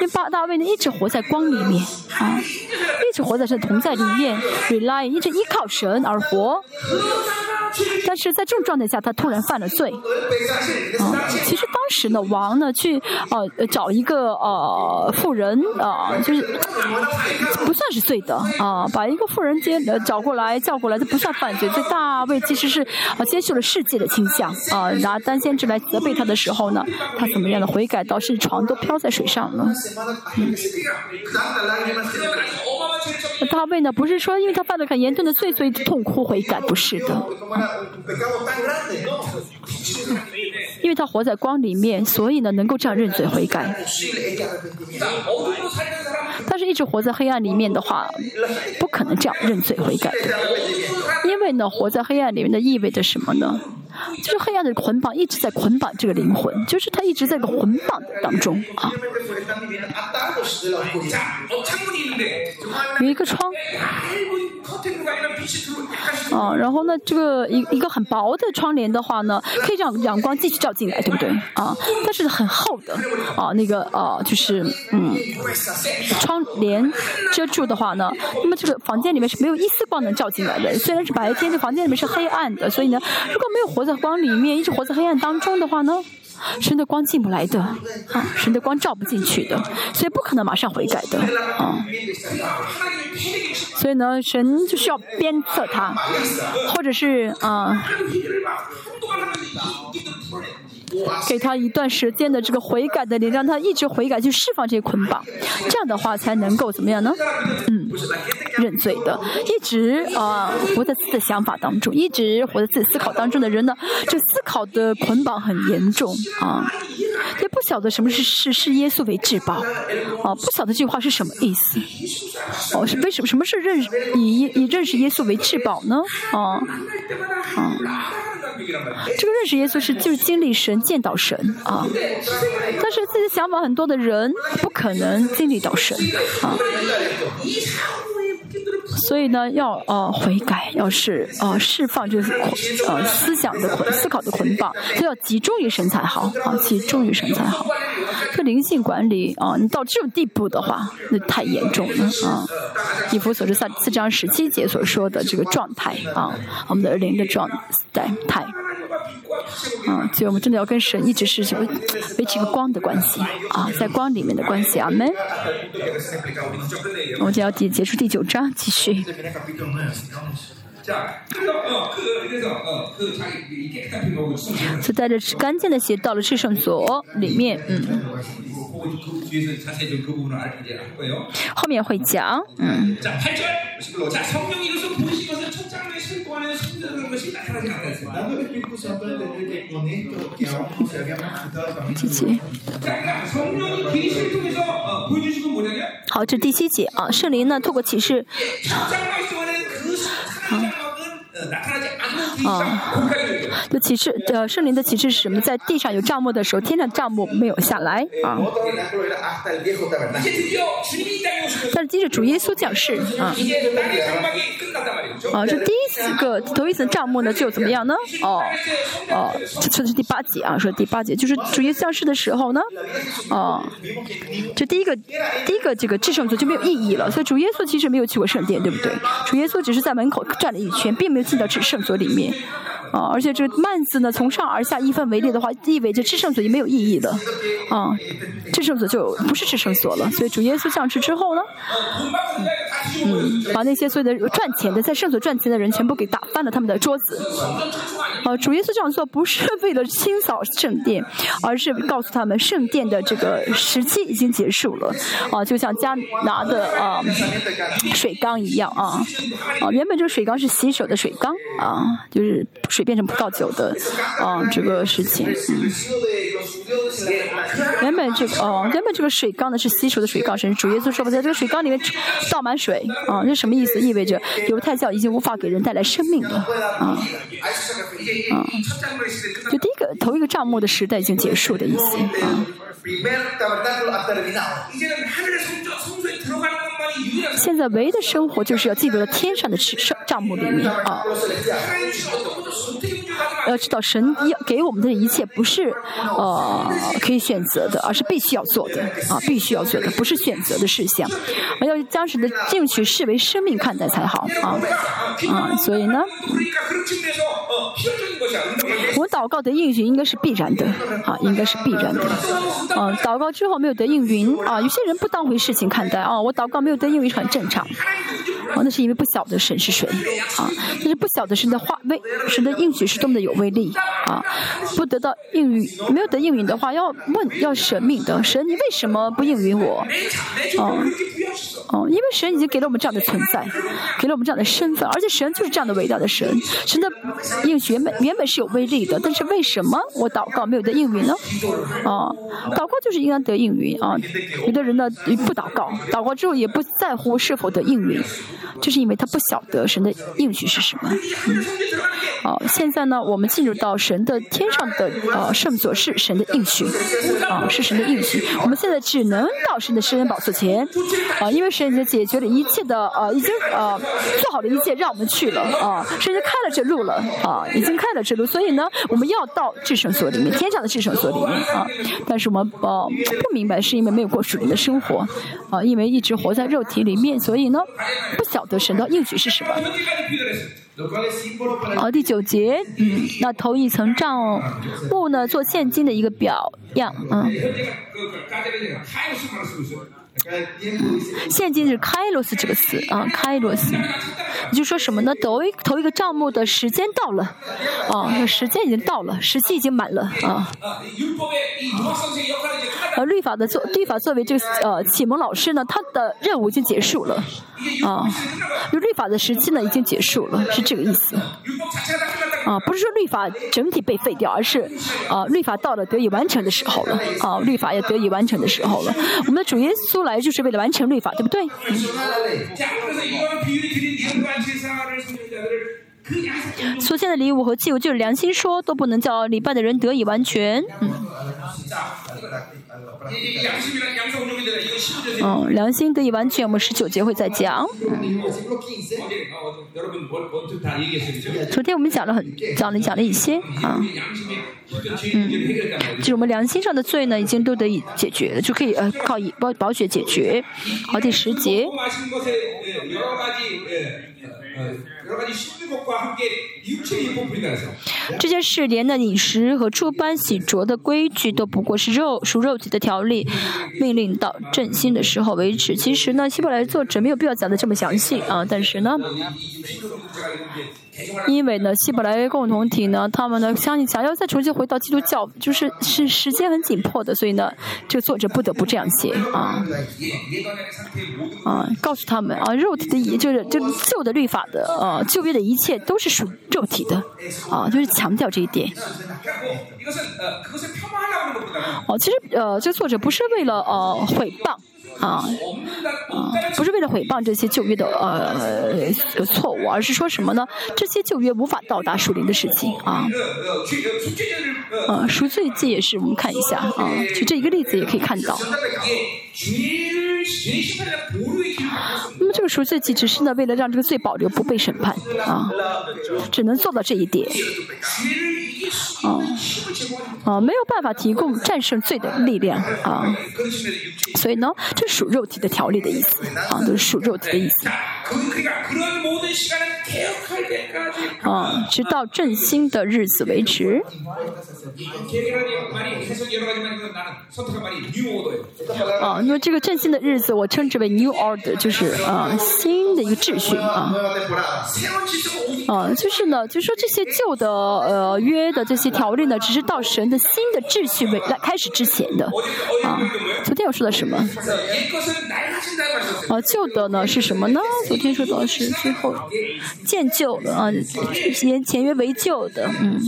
因为大大卫呢一直活在光里面，啊，一直活在这同在里面，rely 一直依靠神而活。但是在这种状态下，他突然犯了罪。啊，其实当时呢，王呢去呃找一个呃富人啊，就是不算是罪的啊，把一个富人接呃找过来叫过来，这不算犯罪。这大卫其实是啊接受了世界的倾向啊，拿单先知来责备他的时候呢，他怎么样的悔改，到是床都飘在水上了。大卫呢，不是说因为他犯了很严重的罪，所以痛哭悔改，不是的。因为他活在光里面，所以呢，能够这样认罪悔改。但是，一直活在黑暗里面的话，不可能这样认罪悔改的。因为呢，活在黑暗里面的意味着什么呢？就是黑暗的捆绑一直在捆绑这个灵魂，就是他一直在个捆绑当中啊。有一个窗，啊，然后呢，这个一一个很薄的窗帘的话呢，可以让阳光继续照进来，对不对？啊，但是很厚的，啊，那个啊，就是嗯，窗帘遮住的话呢，那么这个房间里面是没有一丝光能照进来的。虽然是白天，这房间里面是黑暗的，所以呢，如果没有活在光里面，一直活在黑暗当中的话呢？神的光进不来的，啊，神的光照不进去的，所以不可能马上悔改的，啊，所以呢，神就需要鞭策他，或者是啊。给他一段时间的这个悔改的你，让他一直悔改去释放这些捆绑，这样的话才能够怎么样呢？嗯，认罪的，一直啊活在自己的想法当中，一直活在自己思考当中的人呢，这思考的捆绑很严重啊，也不晓得什么是视视耶稣为至宝啊，不晓得这句话是什么意思哦，是为什么什么是认以以认识耶稣为至宝呢？啊啊。这个认识耶稣是就是经历神见到神啊，但是自己想法很多的人不可能经历到神啊。所以呢，要呃悔改，要是呃释放这个呃思想的捆思考的捆绑，都要集中于神才好啊，集中于神才好。这灵性管理啊，你到这种地步的话，那太严重了啊。以弗所这三四章十七节所说的这个状态啊，我们的灵的状态态。啊，所以我们真的要跟神一直是这个维持一个光的关系啊，在光里面的关系啊，们。我们就要结结束第九章，继续。就带着干净的鞋到了至圣所里面，嗯。后面会讲，嗯。第七。好，这第七节啊，圣灵呢，透过启示。come. 啊，这启示，呃，圣灵的启示是什么？在地上有帐幕的时候，天上帐幕没有下来啊。但是接着主耶稣降世啊，啊，这第一个头一层帐幕呢，就怎么样呢？哦，哦，这是第八节啊，说第八节就是主耶稣降世的时候呢，哦，这第一个第一个这个至圣所就没有意义了，所以主耶稣其实没有去过圣殿，对不对？主耶稣只是在门口转了一圈，并没有进到至圣所里面。啊，而且这个幔子呢，从上而下一分为裂的话，意味着至圣所就没有意义了。啊，至圣所就不是至圣所了。所以主耶稣降世之后呢，嗯，把那些所有的赚钱的在圣所赚钱的人全部给打翻了他们的桌子。啊，主耶稣这样做不是为了清扫圣殿，而是告诉他们圣殿的这个时期已经结束了。啊，就像加拿的啊水缸一样啊，啊，原本这个水缸是洗手的水缸啊，就是水。变成葡萄酒的啊，这个事情。原本这个哦，原本这个水缸呢是稀疏的水缸，神主耶稣说：“不在这个水缸里面倒满水啊，这什么意思？意味着犹太教已经无法给人带来生命了啊啊！就第一个头一个账目的时代已经结束的意思啊。现在唯一的生活就是要进入到天上的帐帐幕里面啊。要知道神要给我们的一切不是呃可以选择的，而是必须要做的啊，必须要做的，不是选择的事项，而要将神的进取视为生命看待才好啊啊，所以呢。我祷告得应允应该是必然的，啊，应该是必然的，啊，祷告之后没有得应允，啊，有些人不当回事情看待，啊，我祷告没有得应允是很正常，啊，那是因为不晓得神是谁，啊，但是不晓得神的话威，神的应许是多么的有威力，啊，不得到应允，没有得应允的话，要问要神命的，神你为什么不应允我？啊，哦，因为神已经给了我们这样的存在，给了我们这样的身份，而且神就是这样的伟大的神，神的应许原本原本是有威力的，但是为什么我祷告没有得应允呢？啊，祷告就是应该得应允啊。有的人呢不祷告，祷告之后也不在乎是否得应允，就是因为他不晓得神的应许是什么。好，现在呢，我们进入到神的天上的呃圣所是神的应许，啊，是神的应许。我们现在只能到神的施恩宝座前，啊，因为神已经解决了一切的呃，已经呃做好了一切，让我们去了啊，神已经开了这路了啊，已经开了这路，所以呢，我们要到至圣所里面，天上的至圣所里面啊。但是我们呃不明白，是因为没有过属灵的生活啊，因为一直活在肉体里面，所以呢，不晓得神的应许是什么。好，第九节，嗯，那头一层账目呢，做现金的一个表样，嗯。现金是开罗斯这个词啊，开罗斯，你就说什么呢？头一头一个账目的时间到了，啊，时间已经到了，时期已经满了啊。呃，律法的作律法作为这个呃启蒙老师呢，他的任务已经结束了，啊，就律法的时期呢已经结束了，是这个意思。啊，不是说律法整体被废掉，而是啊，律法到了得以完成的时候了。啊，律法也得以完成的时候了。我们的主耶稣来就是为了完成律法，对不对？所献的礼物和祭物，就是良心说都不能叫礼拜的人得以完全。嗯。嗯，良心得以完全，我们十九节会再讲。昨天我们讲了很讲了讲了一些啊，嗯，就是我们良心上的罪呢，已经都得以解决了，就可以呃靠以保保血解决。好，第十节。这件事连的饮食和诸般洗濯的规矩都不过是肉属肉体的条例，命令到振兴的时候为止。其实呢，希伯来作者没有必要讲的这么详细啊，但是呢。因为呢，希伯来共同体呢，他们呢相信想要再重新回到基督教，就是是时间很紧迫的，所以呢，这个作者不得不这样写啊啊，告诉他们啊，肉体的一就是就旧的律法的呃旧约的一切都是属肉体的啊，就是强调这一点。哦，其实呃，这个作者不是为了呃诽谤。啊，啊，不是为了毁谤这些旧约的呃错误，而是说什么呢？这些旧约无法到达树林的事情啊。啊，赎罪祭也是，我们看一下啊，就这一个例子也可以看到。那么这个赎罪记只是呢，为了让这个罪保留不被审判啊，只能做到这一点。啊，啊，没有办法提供战胜罪的力量啊，所以呢，这属肉体的条例的意思啊，都是属肉体的意思。啊，直到振兴的日子为止。啊，那么这个振兴的日子，我称之为 New Order，就是啊，新的一个秩序啊。啊，就是呢，就说这些旧的呃约的这些条例呢，只是到神的新的秩序为来开始之前的啊。昨天我说的什么？啊，旧的呢是什么呢？昨天说的是最后建旧的啊，前前约为旧的，嗯。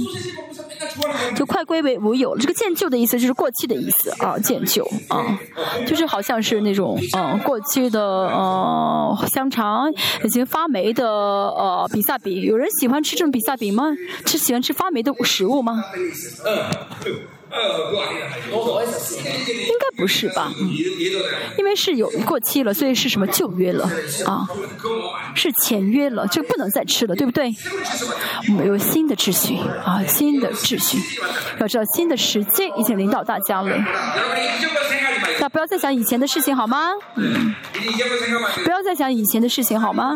就快归为无有了。这个渐旧的意思就是过去的意思啊，渐旧啊，就是好像是那种嗯过去的呃香肠，已经发霉的呃比萨饼。有人喜欢吃这种比萨饼吗？吃喜欢吃发霉的食物吗？应该不是吧？嗯，因为是有过期了，所以是什么旧约了啊？是签约了，这个不能再吃了，对不对？我们有新的秩序啊，新的秩序。要知道，新的时间已经领导大家了。不要再想以前的事情好吗？不要再想以前的事情好吗？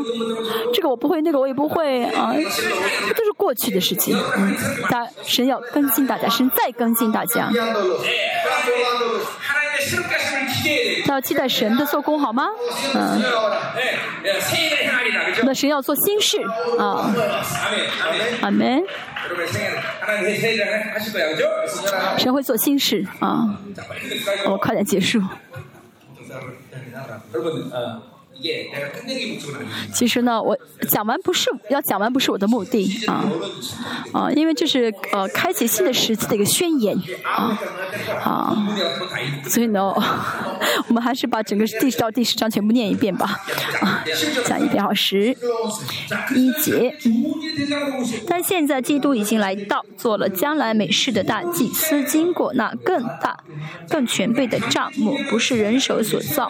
这个我不会，那个我也不会啊，都是过去的事情。嗯，大神要更新大家，神再更新大家。要期待神的做工好吗？嗯。那神要做心事啊。阿门。神会做心事啊。我快点结束。其实呢，我讲完不是要讲完不是我的目的啊啊，因为这是呃开启新的时期的一个宣言啊啊，所以呢，我们还是把整个第十到第十章全部念一遍吧啊，讲一遍好十一节。但现在基督已经来到，做了将来美事的大祭司，经过那更大、更全备的帐幕，不是人手所造。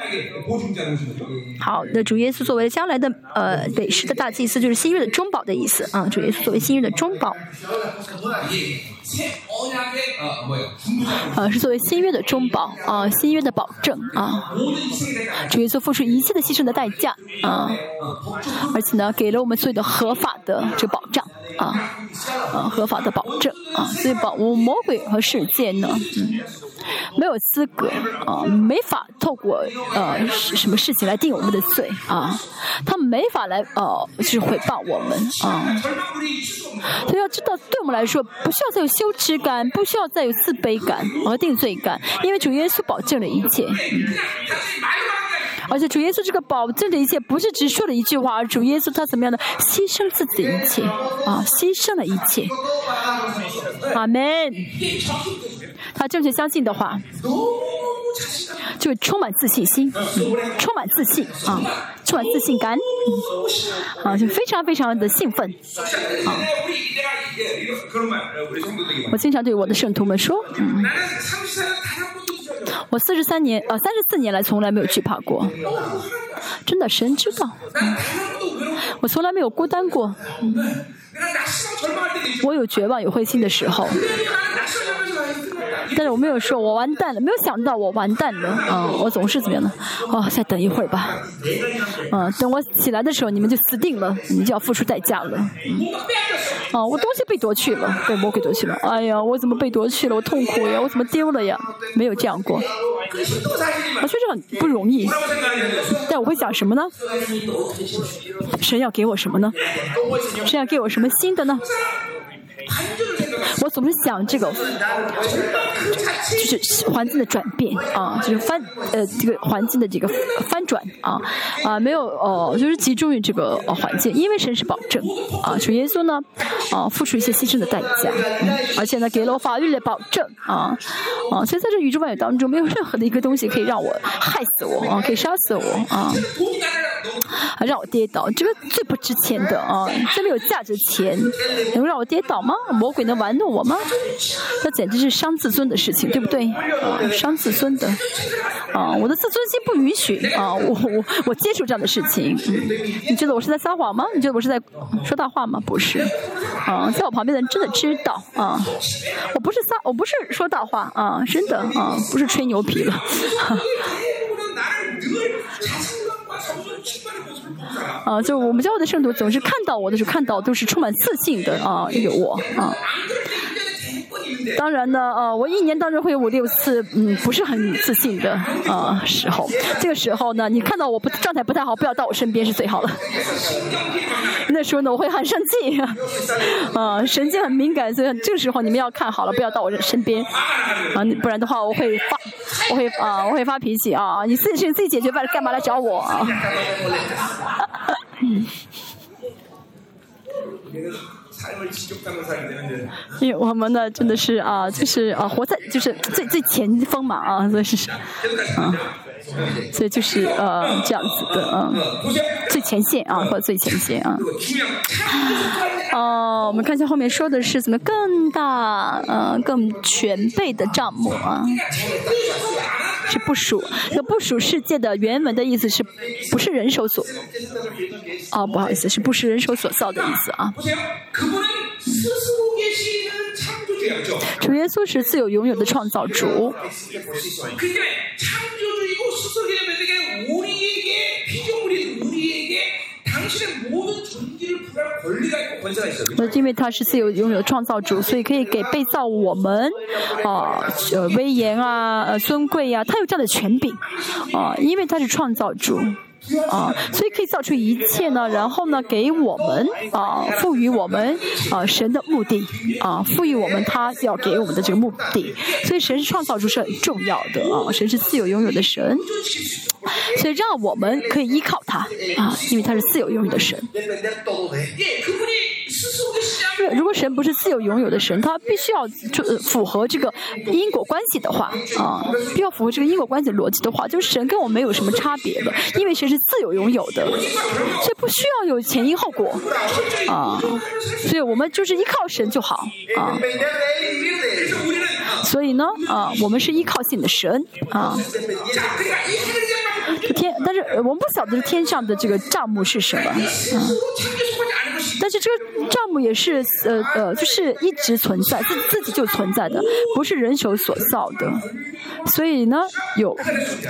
好，的主耶稣作为将来的呃北师的大祭司，就是新约的中保的意思啊。主耶稣作为新约的中保，啊是作为新约的中保啊，新约的保证啊。主耶稣付出一切的牺牲的代价啊，而且呢，给了我们所有的合法的这个保障。啊，啊，合法的保证啊，所以保我魔鬼和世界呢，嗯，没有资格啊，没法透过呃什么事情来定我们的罪啊，他没法来呃就是诽谤我们啊，所以要知道，对我们来说，不需要再有羞耻感，不需要再有自卑感和定罪感，因为主耶稣保证了一切。而且主耶稣这个保证的一切，不是只说了一句话，而主耶稣他怎么样的牺牲自己的一切啊，牺牲了一切。阿门。他正确相信的话，就充满自信心，充满自信啊，充满自信感，啊，就非常非常的兴奋啊。我经常对我的圣徒们说，嗯。我四十三年，呃，三十四年来从来没有惧怕过，真的，神知道，我从来没有孤单过，我有绝望、有灰心的时候。但是我没有说我完蛋了，没有想到我完蛋了嗯！我总是怎么样呢？哦，再等一会儿吧。嗯，等我起来的时候，你们就死定了，你们就要付出代价了。啊，我东西被夺去了，被魔鬼夺去了。哎呀，我怎么被夺去了？我痛苦呀！我怎么丢了呀？没有这样过。我确实很不容易。但我会想什么呢？神要给我什么呢？神要给我什么新的呢？我总是想这个，就是环境的转变啊，就是翻呃这个环境的这个翻转啊啊没有哦，就是集中于这个环境，因为神是保证啊，主耶稣呢啊付出一些牺牲的代价，而且呢给了我法律的保证啊啊，所以在这宇宙万有当中，没有任何的一个东西可以让我害死我啊，可以杀死我啊。还让我跌倒，这个最不值钱的啊，最没有价值钱，能让我跌倒吗？魔鬼能玩弄我吗？那简直是伤自尊的事情，对不对？啊，伤自尊的，啊，我的自尊心不允许啊，我我我接受这样的事情。你觉得我是在撒谎吗？你觉得我是在说大话吗？不是，啊，在我旁边的人真的知道啊，我不是撒，我不是说大话啊，真的啊，不是吹牛皮了。啊就我们教会的圣徒总是看到我的时候，看到都是充满自信的啊，有我啊。当然呢，呃，我一年当中会有五六次，嗯，不是很自信的啊时候。这个时候呢，你看到我不状态不太好，不要到我身边是最好的。那时候呢，我会很生气，啊，神经很敏感，所以这个时候你们要看好了，不要到我身边啊，不然的话我会发，我会啊，我会发脾气啊，你自己事自己解决，吧干嘛来找我啊？嗯。因为我们呢，真的是啊，就是啊，活在就是最最前锋嘛啊，所以是啊，所以就是呃这样子的啊，最前线啊，或者最前线啊。哦，我们看一下后面说的是怎么更大呃更全备的账目啊。是不属。那不属世界的原文的意思是不是人手所？哦，不好意思，是不是人手所造的意思啊？主耶稣是自有拥有的创造主。那因为他是自由拥有创造主，所以可以给被造我们啊威严啊尊贵呀，他有这样的权柄啊，因为他是创造主。啊，所以可以造出一切呢，然后呢，给我们啊，赋予我们啊神的目的啊，赋予我们他要给我们的这个目的。所以神是创造主是很重要的啊，神是自有拥有的神，所以让我们可以依靠他啊，因为他是自有拥有的神。如果神不是自由拥有的神，他必须要就符合这个因果关系的话啊，必要符合这个因果关系逻辑的话，就是神跟我没有什么差别的，因为神是自由拥有的，所以不需要有前因后果啊，所以我们就是依靠神就好啊。所以呢啊，我们是依靠性的神啊。天，但是我们不晓得天上的这个账目是什么啊。但是这个账目也是呃呃，就是一直存在，自自己就存在的，不是人手所造的，所以呢，有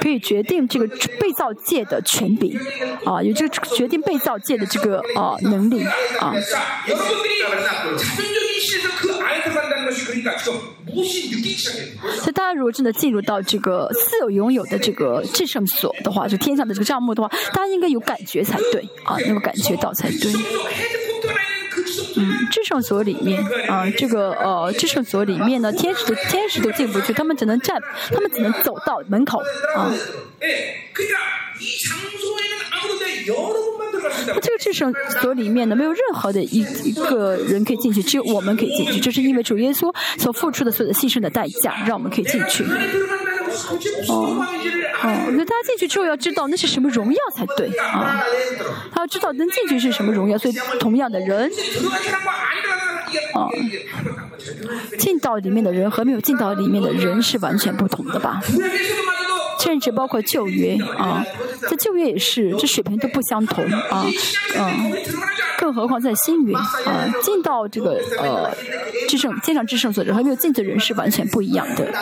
可以决定这个被造界的权柄，啊，有这个决定被造界的这个啊能力啊。所以大家如果真的进入到这个私有拥有的这个制胜所的话，就天上的这个账目的话，大家应该有感觉才对啊，能够感觉到才对。嗯，制胜所里面啊，这个呃，制胜所里面呢，天使的天使都进不去，他们只能站，他们只能走到门口啊。这个制胜所里面呢，没有任何的一一个人可以进去，只有我们可以进去，这是因为主耶稣所付出的所有的牺牲的代价，让我们可以进去。哦，哦，那大家进去之后要知道那是什么荣耀才对啊！他要知道能进去是什么荣耀，所以同样的人，啊，进到里面的人和没有进到里面的人是完全不同的吧？甚至包括旧约啊，在旧约也是，这水平都不相同啊，嗯，更何况在新约啊，进到这个呃，制胜天上制胜所人和没有进的人是完全不一样的。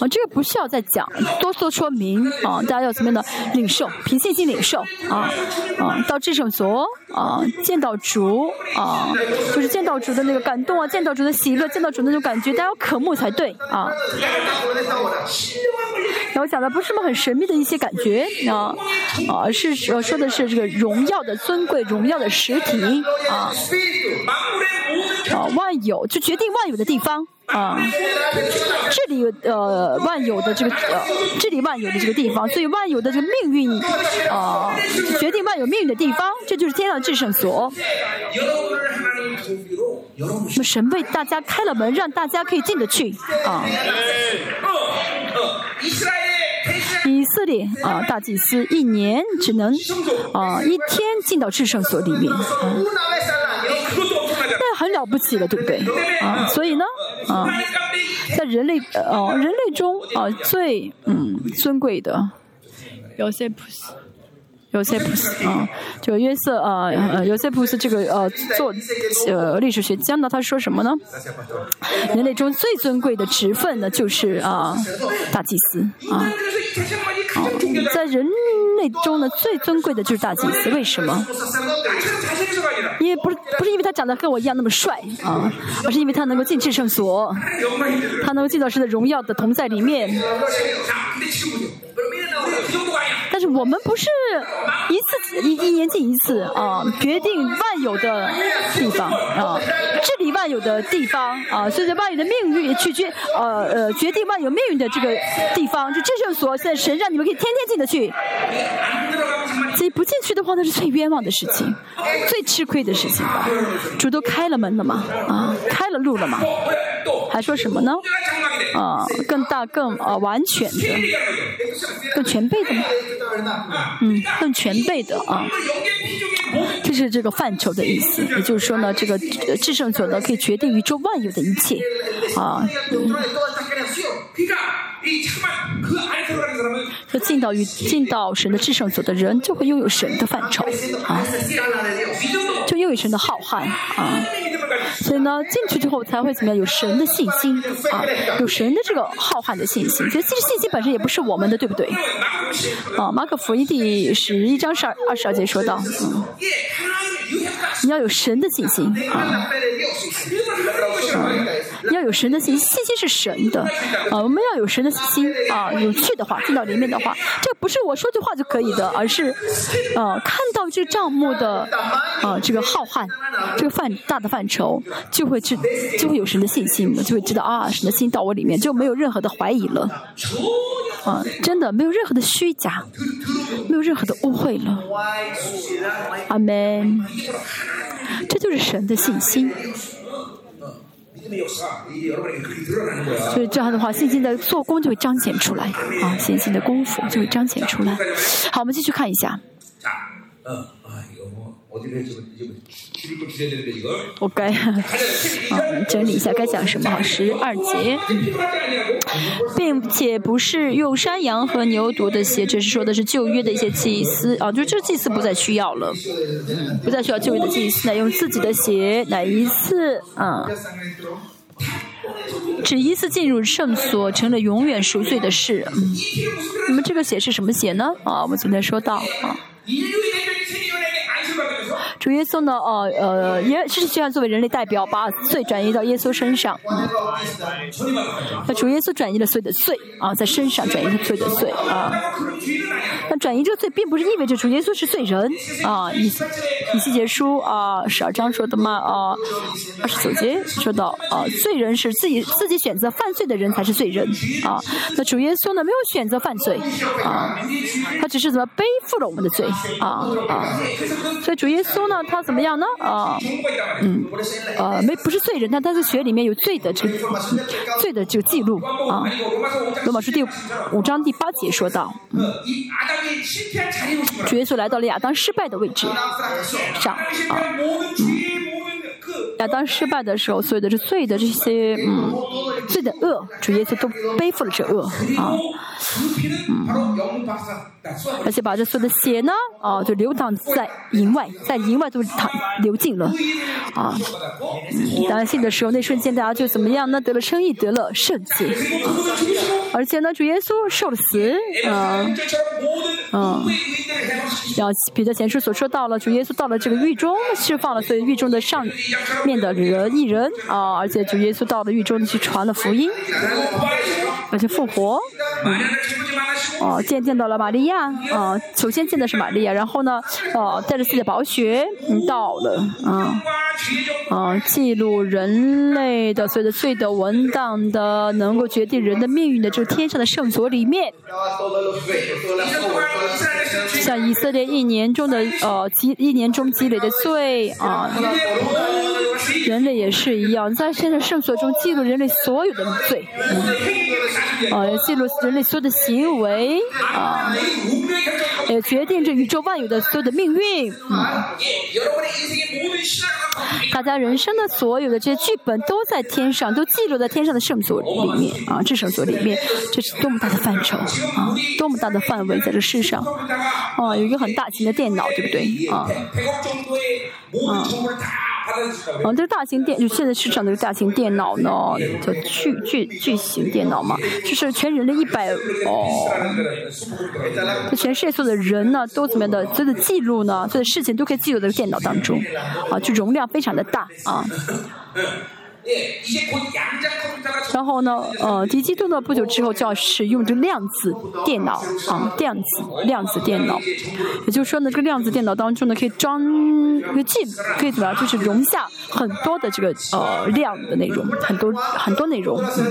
啊，这个不需要再讲，多说说明啊，大家要怎么样的领受，凭信心领受啊啊，到至圣所啊，见到主啊，就是见到主的那个感动啊，见到主的喜乐，见到主那种感觉，大家要渴慕才对啊。然后讲的不是什么很神秘的一些感觉啊啊，是说说的是这个荣耀的尊贵，荣耀的实体啊啊，万有就决定万有的地方。啊，这里呃万有的这个呃，这里万有的这个地方，所以万有的这个命运啊，决定万有命运的地方，这就是天上至圣所。那么神为大家开了门，让大家可以进得去啊。以色列啊，大祭司一年只能啊一天进到至圣所里面啊。那很了不起了，对不对？啊，所以呢，啊，在人类呃人类中啊最嗯尊贵的，有些普斯，有些普斯啊，就约瑟啊呃有些普斯这个呃做呃历史学家呢，他说什么呢？人类中最尊贵的职分呢，就是啊大祭司啊。在人类中呢，最尊贵的就是大祭司。为什么？因为不是不是因为他长得跟我一样那么帅啊，而是因为他能够进至圣所，他能够进到神的荣耀的同在里面。但是我们不是一次一一年进一次啊，决定万有的地方啊，治理万有的地方啊，所以在万有的命运去决呃呃决定万有命运的这个地方，就这圣所，现在神让你们可以天天进得去。所以不进去的话，那是最冤枉的事情，最吃亏的事情吧。主都开了门了嘛，啊，开了路了嘛，还说什么呢？啊更大、更啊完全的、更全备的吗？嗯，更全备的啊。这是这个范畴的意思，也就是说呢，这个制胜所呢可以决定宇宙万有的一切啊。说进到与进到神的至圣所的人，就会拥有神的范畴啊，就拥有神的浩瀚啊。所以呢，进去之后才会怎么样？有神的信心啊，有神的这个浩瀚的信心。所以其实信心本身也不是我们的，对不对？啊，马可福音第十一章十二二十二节说到，嗯，你要有神的信心啊。要有神的信心，信心是神的，啊，我们要有神的信心啊，有趣的话进到里面的话，这不是我说句话就可以的，而是，呃，看到这账目的，啊，这个浩瀚，这个范大的范畴，就会去，就会有神的信心，就会知道啊，神的心到我里面，就没有任何的怀疑了，啊，真的没有任何的虚假，没有任何的误会了，阿门，这就是神的信心。所以这样的话，信心的做工就会彰显出来啊，信心的功夫就会彰显出来。好，我们继续看一下。我该啊整理一下该讲什么？十二节，并且不是用山羊和牛犊的血，这是说的是旧约的一些祭司啊，就这祭司不再需要了，不再需要旧约的祭司，乃用自己的血，乃一次啊，只一次进入圣所，成了永远赎罪的事。那么这个血是什么血呢？啊，我们昨天说到啊。主耶稣呢？呃呃，也是这样作为人类代表，把罪转移到耶稣身上。那主耶稣转移了罪的罪啊，在身上转移了罪的罪啊。那转移这个罪，并不是意味着主耶稣是罪人啊。以以西结书啊，十二章说的嘛啊，二十九节说到啊，罪人是自己自己选择犯罪的人才是罪人啊。那主耶稣呢，没有选择犯罪啊，他只是怎么背负了我们的罪啊啊。所以主耶稣。那他怎么样呢？啊，嗯，呃，没不是罪人，但他在血里面有罪的这个罪的就记录啊。罗马书第五章第八节说到，嗯，主耶稣来到了亚当失败的位置上啊，亚当失败的时候，所有的这罪的这些嗯罪的恶，主耶稣都背负了这恶啊，嗯，而且把这所有的血呢，啊，就流淌在营外，在营外都淌流尽了啊。当然信的时候，那瞬间大家就怎么样呢？得了生意，得了圣洁。而且呢，主耶稣受了死啊，嗯，然后彼得前书所说到了，主耶稣到了这个狱中，释放了所有狱中的上。面的人一人啊，而且主耶稣到了狱中去传了福音，而且复活，哦，见见到了玛利亚啊，首先见的是玛利亚，然后呢，哦，带着自己的宝血嗯到了啊，啊，记录人类的所有的罪的文档的，能够决定人的命运的，就是天上的圣所里面，像以色列一年中的呃积一年中积累的罪啊。人类也是一样，在现在圣所中记录人类所有的罪，啊，记录人类所有的行为，啊，也决定着宇宙万有的所有的命运。大家人生的所有的这些剧本都在天上，都记录在天上的圣所里面啊，至圣所里面，这是多么大的范畴啊，多么大的范围在这世上，啊，有一个很大型的电脑，对不对啊？啊。啊，这个大型电就现在市场的大型电脑呢，叫巨巨巨型电脑嘛，就是全人类一百哦，全世界所有的人呢都怎么样的，所有的记录呢，所有的事情都可以记录在电脑当中，啊，就容量非常的大啊。然后呢，呃，敌基督呢不久之后就要使用这个量子电脑啊，量子量子电脑，也就是说呢，这个量子电脑当中呢可以装，可以记，可以怎么样，就是容下很多的这个呃量的内容，很多很多内容。在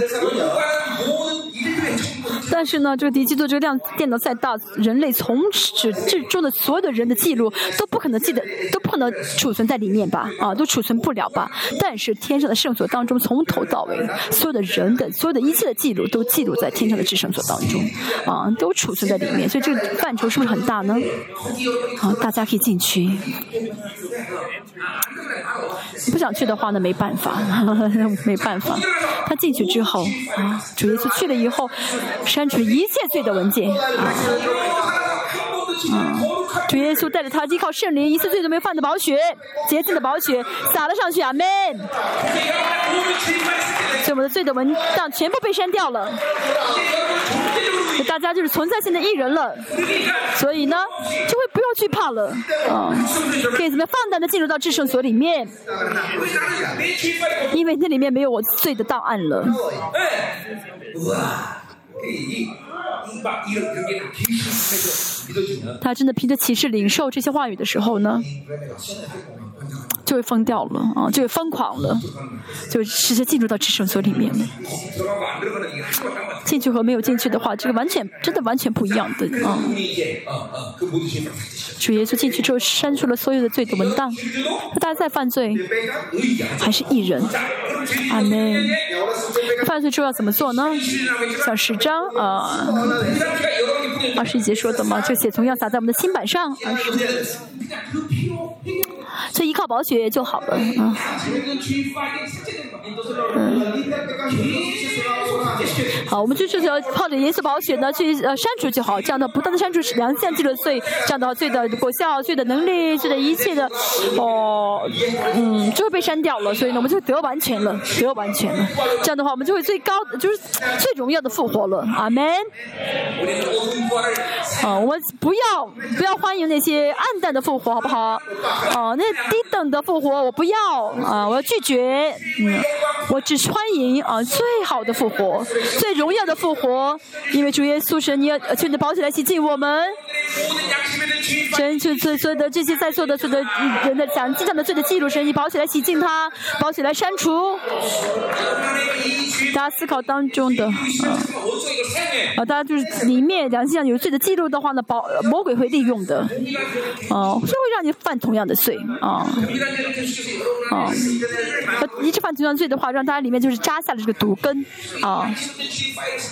但是呢，这个敌基督这个量电脑再大，人类从始至终的所有的人的记录都不可能记得，都不可能储存在里面吧？啊，都储存不了吧？但是天上的圣所当中，从头到尾，所有的人的所有的一切的记录都记录在天上的至圣所当中，啊，都储存在里面。所以这个范畴是不是很大呢？好，大家可以进去。不想去的话那，没办法，没办法。他进去之后，啊，主耶稣去了以后，删除一切罪的文件。嗯，主耶稣带着他依靠圣灵，一次罪都没犯的宝血，洁净的宝血洒了上去，阿门。所以我们的罪的文档全部被删掉了。大家就是存在性的艺人了，所以呢，就会不要惧怕了，啊，可以怎么放胆的进入到至圣所里面，因为那里面没有我罪的档案了。他真的凭着骑士零售这些话语的时候呢？就会疯掉了啊，就会疯狂了，就直接进入到至圣所里面了。进去和没有进去的话，这个完全真的完全不一样的啊。主耶稣进去之后删除了所有的罪的文档，大家在犯罪还是一人。阿门。犯罪之后要怎么做呢？像十章啊，二十一节说的嘛，就写从要撒在我们的心板上。所以依靠宝血就好了啊。嗯。好，我们就是要靠着耶稣宝血呢去呃删除就好，这样的不断的删除良相记的罪，这样的话罪的果效、罪的能力、罪的一切的哦，嗯，就会被删掉了。所以呢，我们就得完全了，得完全了。这样的话，我们就会最高就是最荣耀的复活了。阿门。啊，我们不要不要欢迎那些暗淡的复活，好不好？啊，那低等的复活我不要啊，我要拒绝。嗯，我只欢迎啊最好的复活，最荣耀的复活。因为主耶稣神，你要趁着宝血来洗净我们。神就所所有的这些在座的所有的人的讲经上的罪的记录，神你宝血来洗净他，宝血来删除。大家思考当中的啊，大家就是里面良心上有罪的记录的话呢，宝魔鬼会利用的，哦，让你犯同样的罪啊。啊，一直犯同样罪的话，让大家里面就是扎下了这个毒根啊，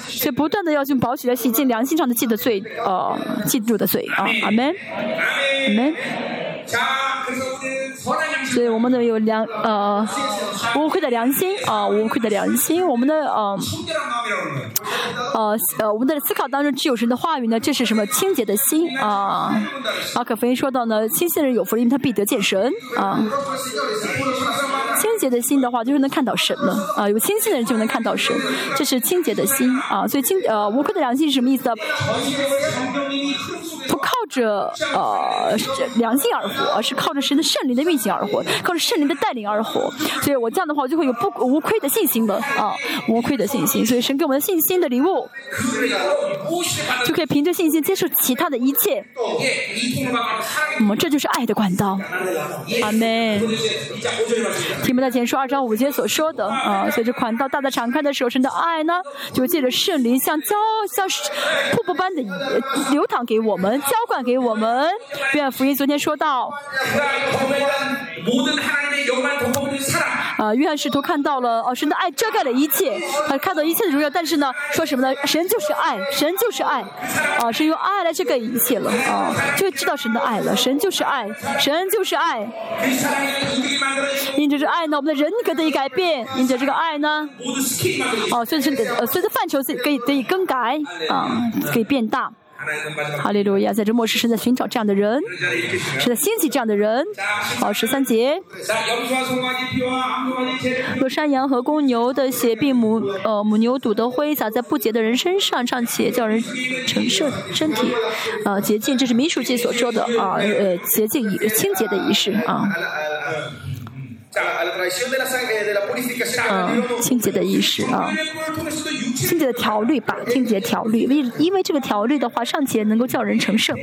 所以不断的要用宝血来洗净良心上的记的罪啊，记住的罪啊，阿门，阿门。所以我们的有良呃无愧的良心啊，无愧的良心，我们的呃呃呃我们的思考当中只有神的话语呢，这是什么清洁的心啊？马可福音说到呢，清洁的人有福，因为他必得见神啊。清洁的心的话，就是能看到神了啊。有清晰的人就能看到神，这是清洁的心啊。所以清呃无愧的良心是什么意思？不靠着呃良心而活，是靠着神的圣灵的运行而活，靠着圣灵的带领而活。所以我这样的话，我就会有不无愧的信心的啊，无愧的信心。所以神给我们的信心的礼物，就可以凭着信心接受其他的一切。嗯，这就是爱的管道。阿门。听不到前说二章五节所说的啊，随着管道大大敞开的时候，神的爱呢，就借着圣灵像浇像瀑布般的流淌给我们。浇灌给我们，愿福音昨天说到，啊，约翰使徒看到了，哦，神的爱遮盖了一切，他看到一切的荣耀，但是呢，说什么呢？神就是爱，神就是爱，啊，是用爱来遮盖一切了，啊，就知道神的爱了，神就是爱，神就是爱。因着这爱呢，我们的人格得以改变，因着这个爱呢，哦，随着呃随着范畴可以得以更改，啊，可以变大。哈利路亚，在这末世是在寻找这样的人，是在兴起这样的人。好，十三节。若山羊和公牛的血，并母呃母牛肚的灰洒在不洁的人身上，尚且叫人成圣身体，呃洁净，这是民数记所说的啊呃洁净仪清洁的仪式啊。嗯，清洁的意识啊。清洁的条律吧，清洁条律，因因为这个条律的话，尚且能够叫人成圣，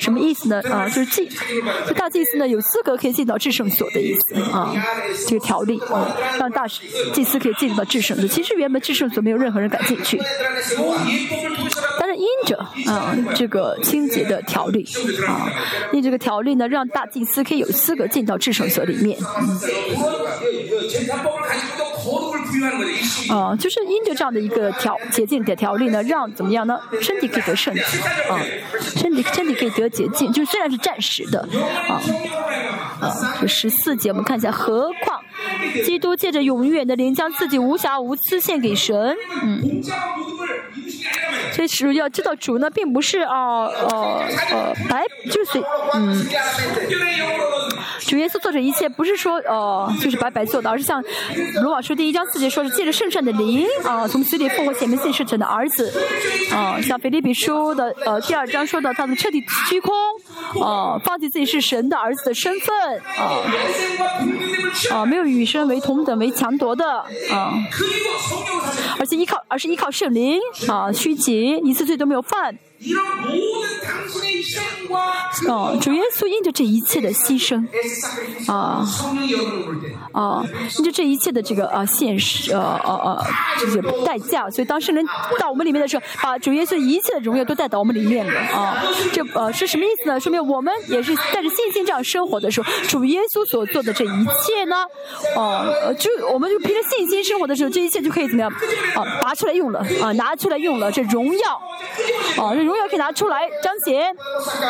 什么意思呢？啊，就是祭，就大祭司呢有资格可以进到至圣所的意思啊，这个条例啊，让大祭司可以进入到至圣所。其实原本至圣所没有任何人敢进去，但是因着啊这个清洁的条例啊，因这个条例呢，让大祭司可以有资格进到至圣所里面。啊，就是因着这样的一个条洁净的条例呢，让怎么样呢？身体可以得圣洁啊，身体身体可以得洁净，就虽然是暂时的啊啊。这十四节我们看一下，何况基督借着永远的灵将自己无瑕无私献给神，嗯。所以主要知道主呢，并不是啊呃呃白就是嗯，主耶稣做这一切不是说呃就是白白做的，而是像罗马书第一章四节说是借着圣善的灵啊，从死里复活显明信是神的儿子。啊，像腓立比书的呃第二章说的他们彻底虚空啊，放弃自己是神的儿子的身份啊啊，没有与生为同等为强夺的啊，而且依靠而是依靠圣灵啊虚己。一次罪都没有犯。哦，主耶稣因着这一切的牺牲，啊啊，因着这一切的这个啊现实，呃呃呃，就是代价，所以当圣人到我们里面的时候，把主耶稣一切的荣耀都带到我们里面了啊。这呃是什么意思呢？说明我们也是带着信心这样生活的时候，主耶稣所做的这一切呢，哦，就我们就凭着信心生活的时候，这一切就可以怎么样啊？拔出来用了啊，拿出来用了，这荣耀啊。荣耀可以拿出来彰显，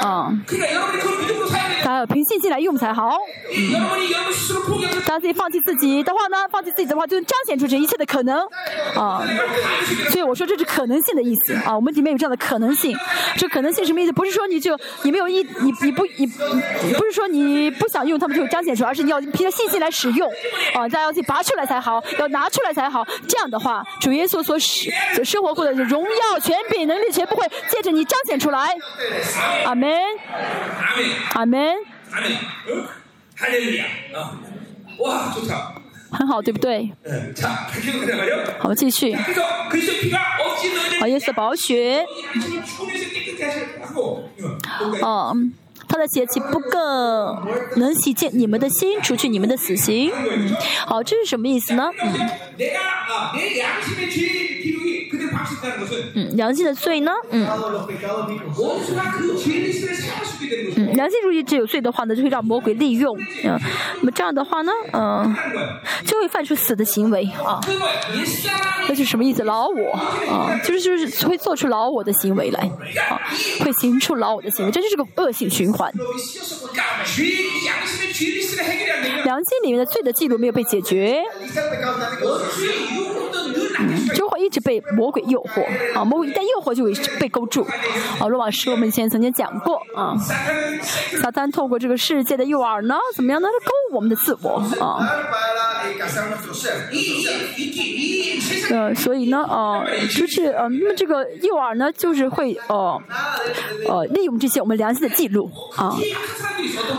啊，他要凭信心来用才好。当自己放弃自己的话呢，放弃自己的话，就能彰显出这一切的可能，啊。所以我说这是可能性的意思啊，我们里面有这样的可能性。这可能性什么意思？不是说你就你没有一你你不你不是说你不想用他们就彰显出来，而是你要凭着信心来使用，啊，大家要去拔出来才好，要拿出来才好。这样的话，主耶稣所使所生活过的荣耀、权柄、能力，全部会借着。你彰显出来，阿门，阿门，哇，很好，对不对？好，继续。好，耶稣宝血。哦，他的血气不更能洗净你们的心，除去你们的死刑。嗯，好，这是什么意思呢？嗯。嗯，良心的罪呢？嗯，嗯，良心如果只有罪的话呢，就会让魔鬼利用。嗯，那么这样的话呢，嗯，就会犯出死的行为啊。那是什么意思？老我啊，就是就是会做出老我的行为来啊，会行出老我的行为，这就是个恶性循环。良心里面的罪的记录没有被解决。就会一直被魔鬼诱惑啊！魔鬼一旦诱惑，就会被勾住啊！罗老师我们以前曾经讲过啊，撒旦透过这个世界的诱饵呢，怎么样呢？勾我们的自我啊！呃，所以呢，啊，就是呃，那么这个诱饵呢，就是会呃呃利用这些我们良心的记录啊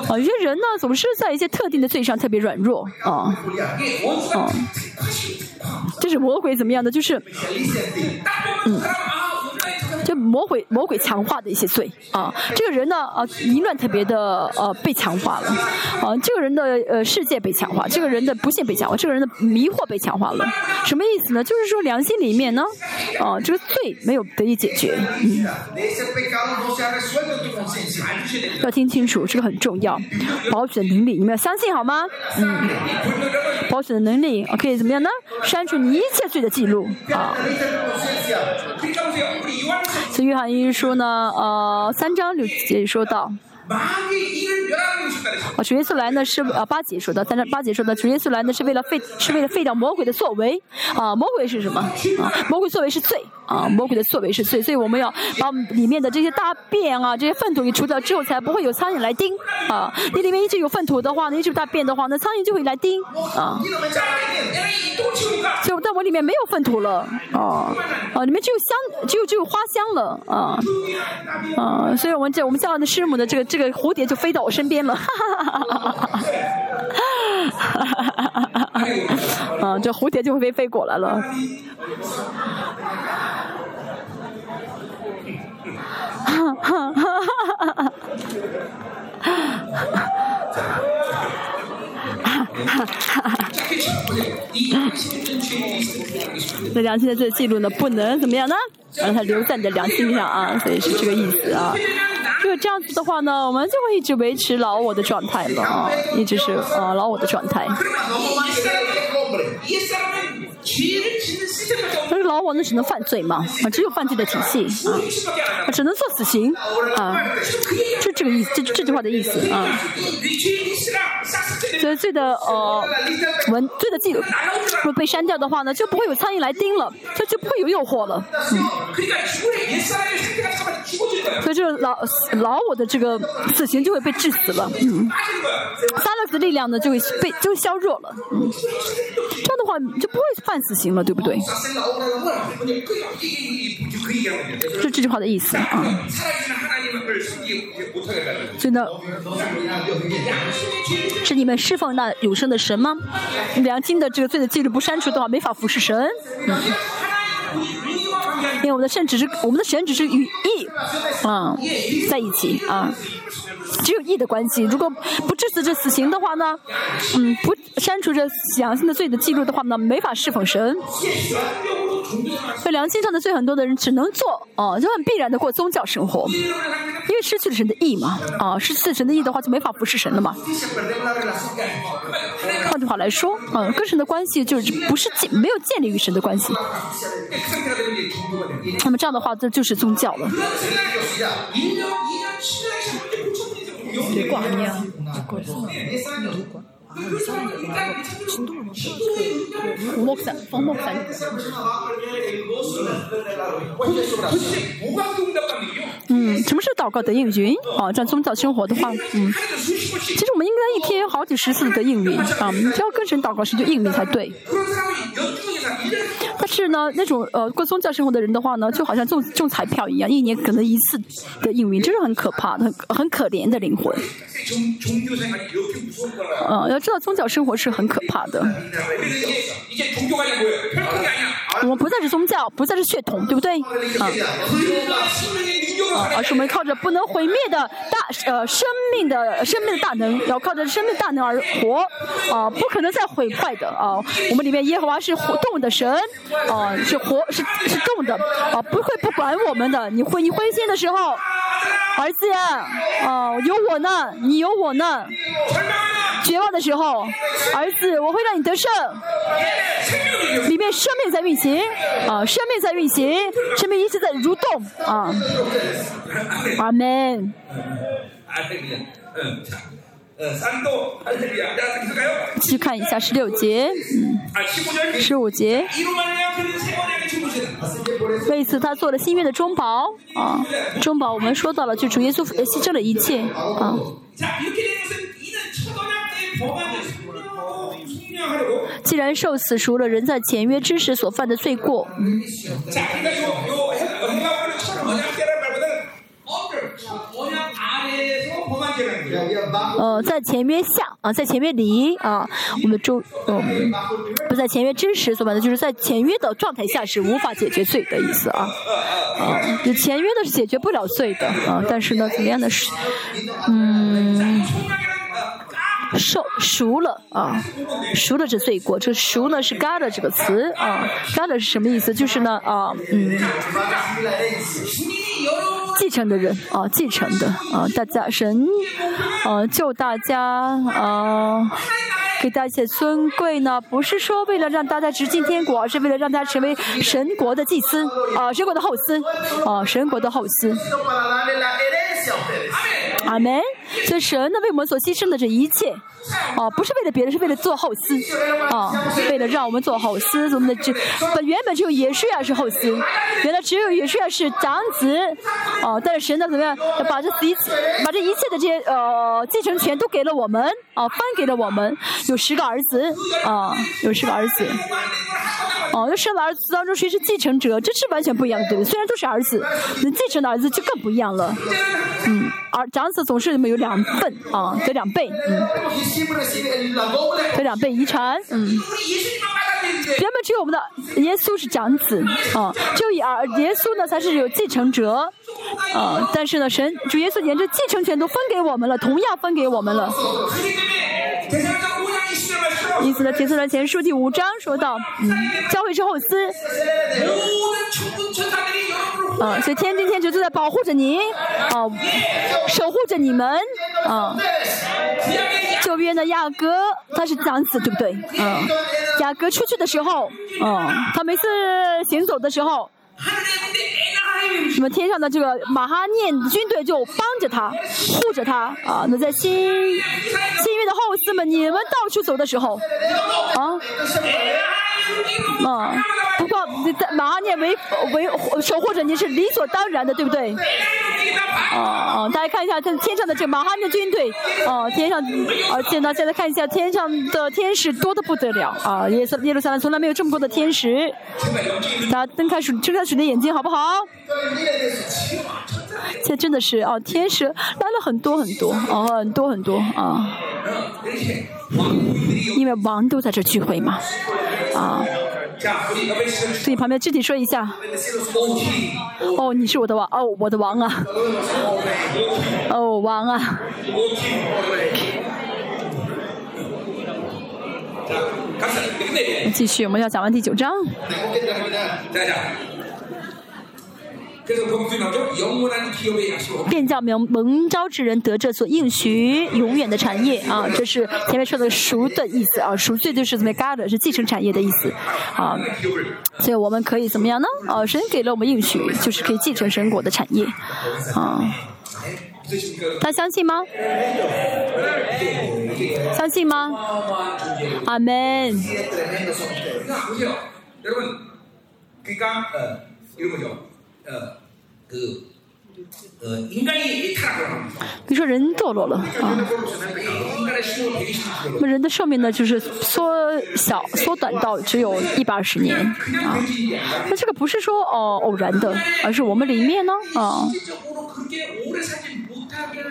啊！有些人呢，总是在一些特定的罪上特别软弱啊啊。这是魔鬼怎么样的？就是，嗯。魔鬼魔鬼强化的一些罪啊，这个人呢啊淫乱特别的呃被强化了啊，这个人的呃世界被强化，这个人的不幸被强化，这个人的迷惑被强化了，什么意思呢？就是说良心里面呢啊这个罪没有得以解决，嗯，要听清楚，这个很重要，保险的能力你们要相信好吗？嗯，保险的能力可以怎么样呢？删除你一切罪的记录啊。所以约翰一书呢，呃，三章六节说到。啊，主耶稣来呢是啊八节说的，三章八节说的，主耶稣来呢是为了废是为了废掉魔鬼的作为啊，魔鬼是什么啊？魔鬼作为是罪啊，魔鬼的作为是罪，所以我们要把里面的这些大便啊，这些粪土给除掉之后，才不会有苍蝇来叮啊。你里面一直有粪土的话，你一直大便的话，那苍蝇就会来叮啊。就但我里面没有粪土了啊啊，里面只有香，只有只有花香了啊啊，所以我们这我们教的师母的这个这。这个蝴蝶就飞到我身边了，哈哈哈哈哈哈！啊，这蝴蝶就会被飞过来了。哈哈哈哈哈！那良心的这个记录呢，不能怎么样呢？让它留在你的良心上啊，所以是这个意思啊。就这样子的话呢，我们就会一直维持老我的状态了啊，一直是呃老我的状态。但是老我呢，只能犯罪嘛，啊，只有犯罪的体系啊，只能做死刑啊，就这个意思，这这句话的意思啊。所以罪的呃文罪的记录，如果被删掉的话呢，就不会有苍蝇来叮了，它就不会有诱惑了。嗯。所以这个老老我的这个死刑就会被致死了。嗯。撒勒的力量呢就会被就削弱了。嗯。这样的话就不会犯死刑了，对不对？就这句话的意思啊。所以呢，是你们侍奉那永生的神吗？良心的这个罪的记录不删除的话，没法服侍神。嗯。因为我们的神只是我们的神只是与义啊在一起啊，只有义的关系。如果不致死这死刑的话呢，嗯，不删除这良心的罪的记录的话呢，没法侍奉神。所以良心上的罪很多的人只能做哦，就很必然的过宗教生活，因为失去了神的义嘛啊，失去神的义的话就没法服侍神了嘛。换句话来说，啊，跟神的关系就是不是建没有建立与神的关系。那么这样的话，这就是宗教了。吴嗯，什么是祷告的应允？啊，这样宗教生活的话，嗯，其实我们应该一天好几十次的应允啊，只要跟神祷告时就应允才对。但是呢，那种呃过宗教生活的人的话呢，就好像中中彩票一样，一年可能一次的应允，这是很可怕的，很很可怜的灵魂。嗯，要宗教生活是很可怕的。我们不再是宗教，不再是血统，对不对？啊，而是我们靠着不能毁灭的呃生命的生命的大能，要靠着生命大能而活。啊，不可能再毁坏的啊！我们里面耶和华是活动的神，啊，是活是是动的，啊，不会不管我们的。你灰你灰心的时候，儿子，啊，有我呢，你有我呢。绝望的时候，儿子，我会让你得胜。里面生命在运行，啊，生命在运行，生命一直在蠕动，啊，阿门。去看一下十六节，嗯，十五节。为此，他做了心愿的中保，啊，中保我们说到了，就主耶稣牺牲了一切，啊。既然受死赎了人在前约之时所犯的罪过，呃，在前约下啊，在前面离啊，我们中嗯，不在前约之时所犯的，就是在前约的状态下是无法解决罪的意思啊啊，就前约的是解决不了罪的啊，但是呢，怎么样的是嗯。受赎了啊，赎了这罪过。这赎呢是 God 这个词啊，God 是什么意思？就是呢啊嗯，继承的人啊，继承的啊，大家神啊救大家啊，给大家尊贵呢，不是说为了让大家直进天国，而是为了让他成为神国的祭司啊，神国的后嗣啊，神国的后嗣。阿门。所以神呢为我们所牺牲的这一切，啊，不是为了别的，是为了做后嗣，啊，为了让我们做后嗣。我们的这本原本只有耶稣亚是后嗣，原来只有耶稣亚是长子，啊，但是神呢怎么样，把这一，把这一切的这些呃继承权都给了我们，啊，分给了我们，有十个儿子，啊，有十个儿子，哦，那生的儿子当中谁是继承者？这是完全不一样的，对不对？虽然都是儿子，那继承的儿子就更不一样了，嗯，而长子总是有。两份啊，得两倍，嗯，非常被遗传，嗯，原本只有我们的耶稣是长子，啊，就以儿耶稣呢才是有继承者，啊，但是呢，神主耶稣连这继承权都分给我们了，同样分给我们了。因此呢，提斯的前书第五章说到，嗯，教会之后斯，啊，所以天经天爵都在保护着您，啊，守护着你们，啊。右边的雅阁他是长子对不对？嗯。雅阁出去的时候嗯他每次行走的时候什么天上的这个马哈念军队就帮着他护着他啊那在新新约的后世们你们到处走的时候啊。嗯。你在马哈念为为守护者你是理所当然的对不对？哦大家看一下这天上的这马哈念军队哦天上哦现在现在看一下天上的天使多的不得了啊耶路撒冷从来没有这么多的天使大家睁开鼠睁开鼠的眼睛好不好？现在真的是哦天使来了很多很多哦很多很多啊。因为王都在这聚会嘛啊对你旁边具体说一下。哦你是我的王哦我的王啊。哦王啊。继续我们要讲完第九章。便叫蒙蒙召之人得这所应许永远的产业啊，这是前面说的赎的意思啊，赎罪就是怎么 g a t 是继承产业的意思啊，所以我们可以怎么样呢？啊，神给了我们应许，就是可以继承神果的产业啊。他相信吗？相信吗？阿门。刚刚呃，呃？个呃，你说人堕落了啊？那人的寿命呢？就是缩小、缩短到只有一百二十年啊？那这个不是说哦偶然的，而是我们里面呢啊？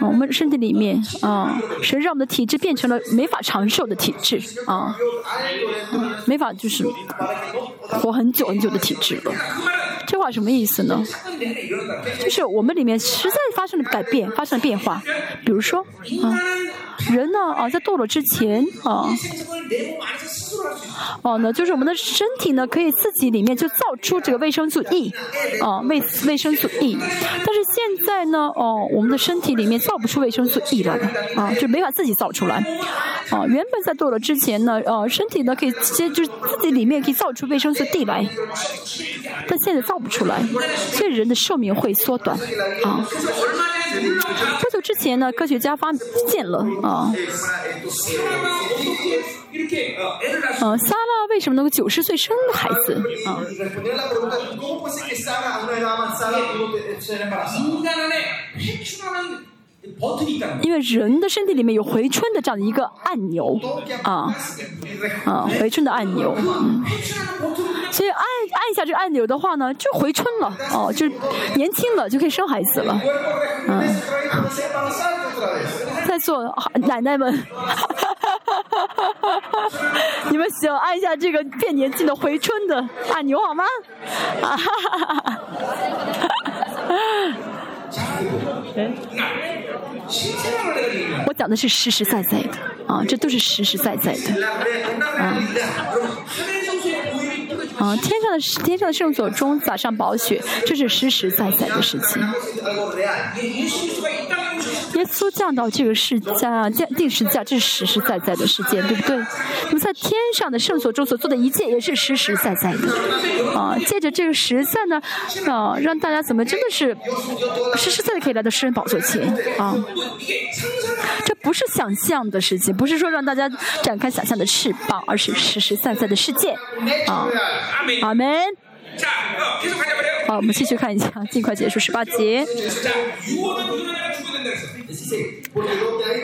我们身体里面啊，谁让我们的体质变成了没法长寿的体质啊？没法就是活很久很久的体质了。这话什么意思呢？就是我们里面实在发生了改变，发生了变化。比如说啊，人呢啊，在堕落之前啊，哦呢，就是我们的身体呢，可以自己里面就造出这个维生素 E 啊，维维生素 E。但是现在呢，哦，我们的身体。里面造不出维生素 E 来的啊，就没法自己造出来啊。原本在做了之前呢，呃，身体呢可以接就是自己里面可以造出维生素 D 来，但现在造不出来，所以人的寿命会缩短啊。不久之前呢，科学家发现了啊，嗯，萨拉为什么能够九十岁生孩子啊？因为人的身体里面有回春的这样的一个按钮，啊，啊，回春的按钮，所以按按一下这个按钮的话呢，就回春了，哦、啊，就年轻了，就可以生孩子了，嗯、在座奶奶们，你们喜欢按一下这个变年轻的回春的按钮好吗？啊哈哈哈哈哈哈。我讲的是实实在在的，啊，这都是实实在在的，啊，啊，天上的天上的圣所中洒上宝血，这是实实在在的事情。耶稣降到这个世界降定时价这是实实在在的事件对不对？那么在天上的圣所中所做的一切也是实实在在的。啊借着这个实在呢啊让大家怎么真的是实实在在可以来到诗人宝座前啊。这不是想象的世界不是说让大家展开想象的翅膀而是实实在在的世界啊阿门。好我们继续看一下尽快结束十八节。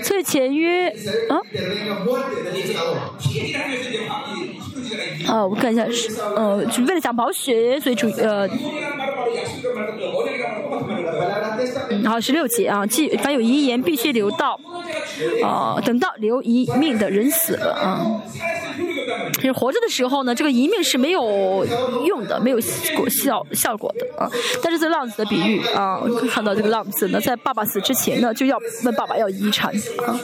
所以前约，啊，哦，我看一下是，呃，为了讲保血，所以主呃，好，十六节啊，既凡有遗言，必须留到，哦，等到留遗命的人死了啊。就是活着的时候呢，这个一命是没有用的，没有果效效果的啊。但是这浪子的比喻啊，看到这个浪子呢，在爸爸死之前呢，就要问爸爸要遗产啊，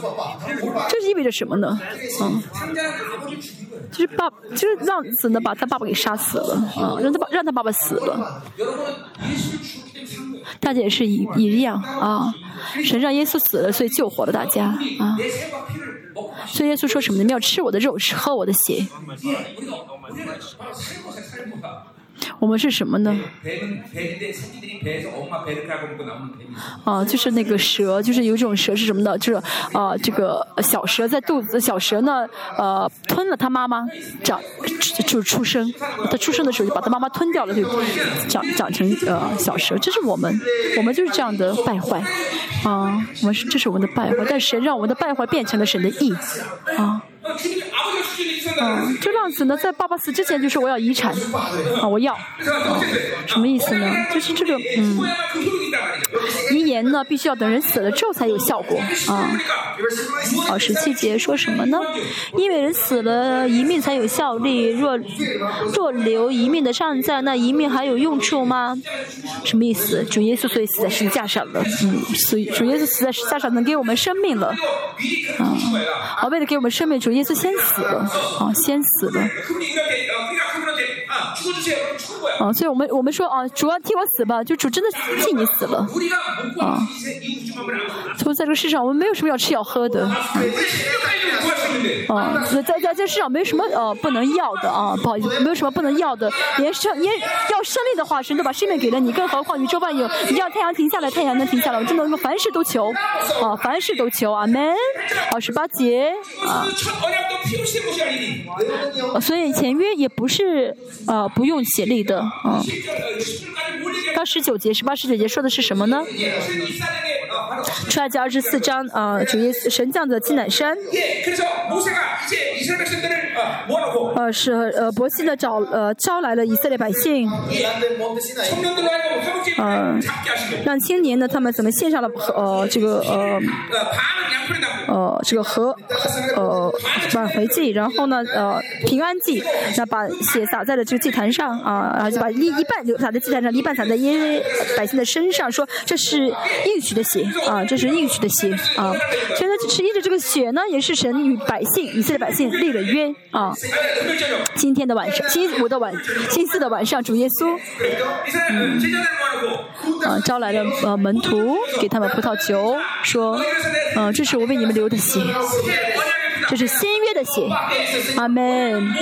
这是意味着什么呢？嗯、啊，就是爸，就是浪子呢，把他爸爸给杀死了啊，让他爸让他爸爸死了。大家也是一一样啊，神让耶稣死了，所以救活了大家啊。所以耶稣说什么呢？你们要吃我的肉，吃喝我的血。我们是什么呢？啊，就是那个蛇，就是有一种蛇是什么呢？就是啊，这个小蛇在肚子，小蛇呢，呃，吞了它妈妈，长就是出生，它出生的时候就把它妈妈吞掉了，就长长成呃小蛇。这是我们，我们就是这样的败坏，啊，我们是这是我们的败坏，但神让我们的败坏变成了神的义，啊。嗯，这浪子呢，在爸爸死之前就说我要遗产，啊，我要，什么意思呢？就是这个，嗯。遗言呢，必须要等人死了之后才有效果啊！好，十七节说什么呢？因为人死了一命才有效力，若若留一命的尚在，那一命还有用处吗？什么意思？主耶稣所以死在十字架上了，嗯，所以主耶稣死在十字架上能给我们生命了，啊！好，为了给我们生命，主耶稣先死了，啊，先死了。啊，所以我们我们说啊，主要替我死吧，就主真的替你死了啊。在这个世上我们没有什么要吃要喝的。啊在在这世上没有什么呃不能要的啊不好意思没有什么不能要的。连胜连要胜利的话神都把生命给了你更何况你宙半有你要太阳停下来太阳能停下来我真的什凡事都求啊凡事都求阿门。啊十八节啊。所以签约也不是啊不用协力的啊。到十九节十八十九节说的是什么呢？出来这二十四章啊，主耶神将的祭坛山。呃是呃伯西呢找呃招来了以色列百姓。呃让青年呢他们怎么献上了呃这个呃呃这个河呃挽回祭，然后呢呃平安祭，那把血洒在了这个祭坛上啊，然后就把一一半流洒在祭坛上，一半洒在耶百姓的身上，说这是应许的血。啊，这是应许的血啊，所以呢，是因着这个血呢，也是神与百姓以色列百姓立了约啊。今天的晚上，星期五的晚，星期四的晚上，主耶稣，嗯，啊，招来了呃门徒，给他们葡萄酒，说，嗯、这是我为你们流的血。就是新约的血。阿门。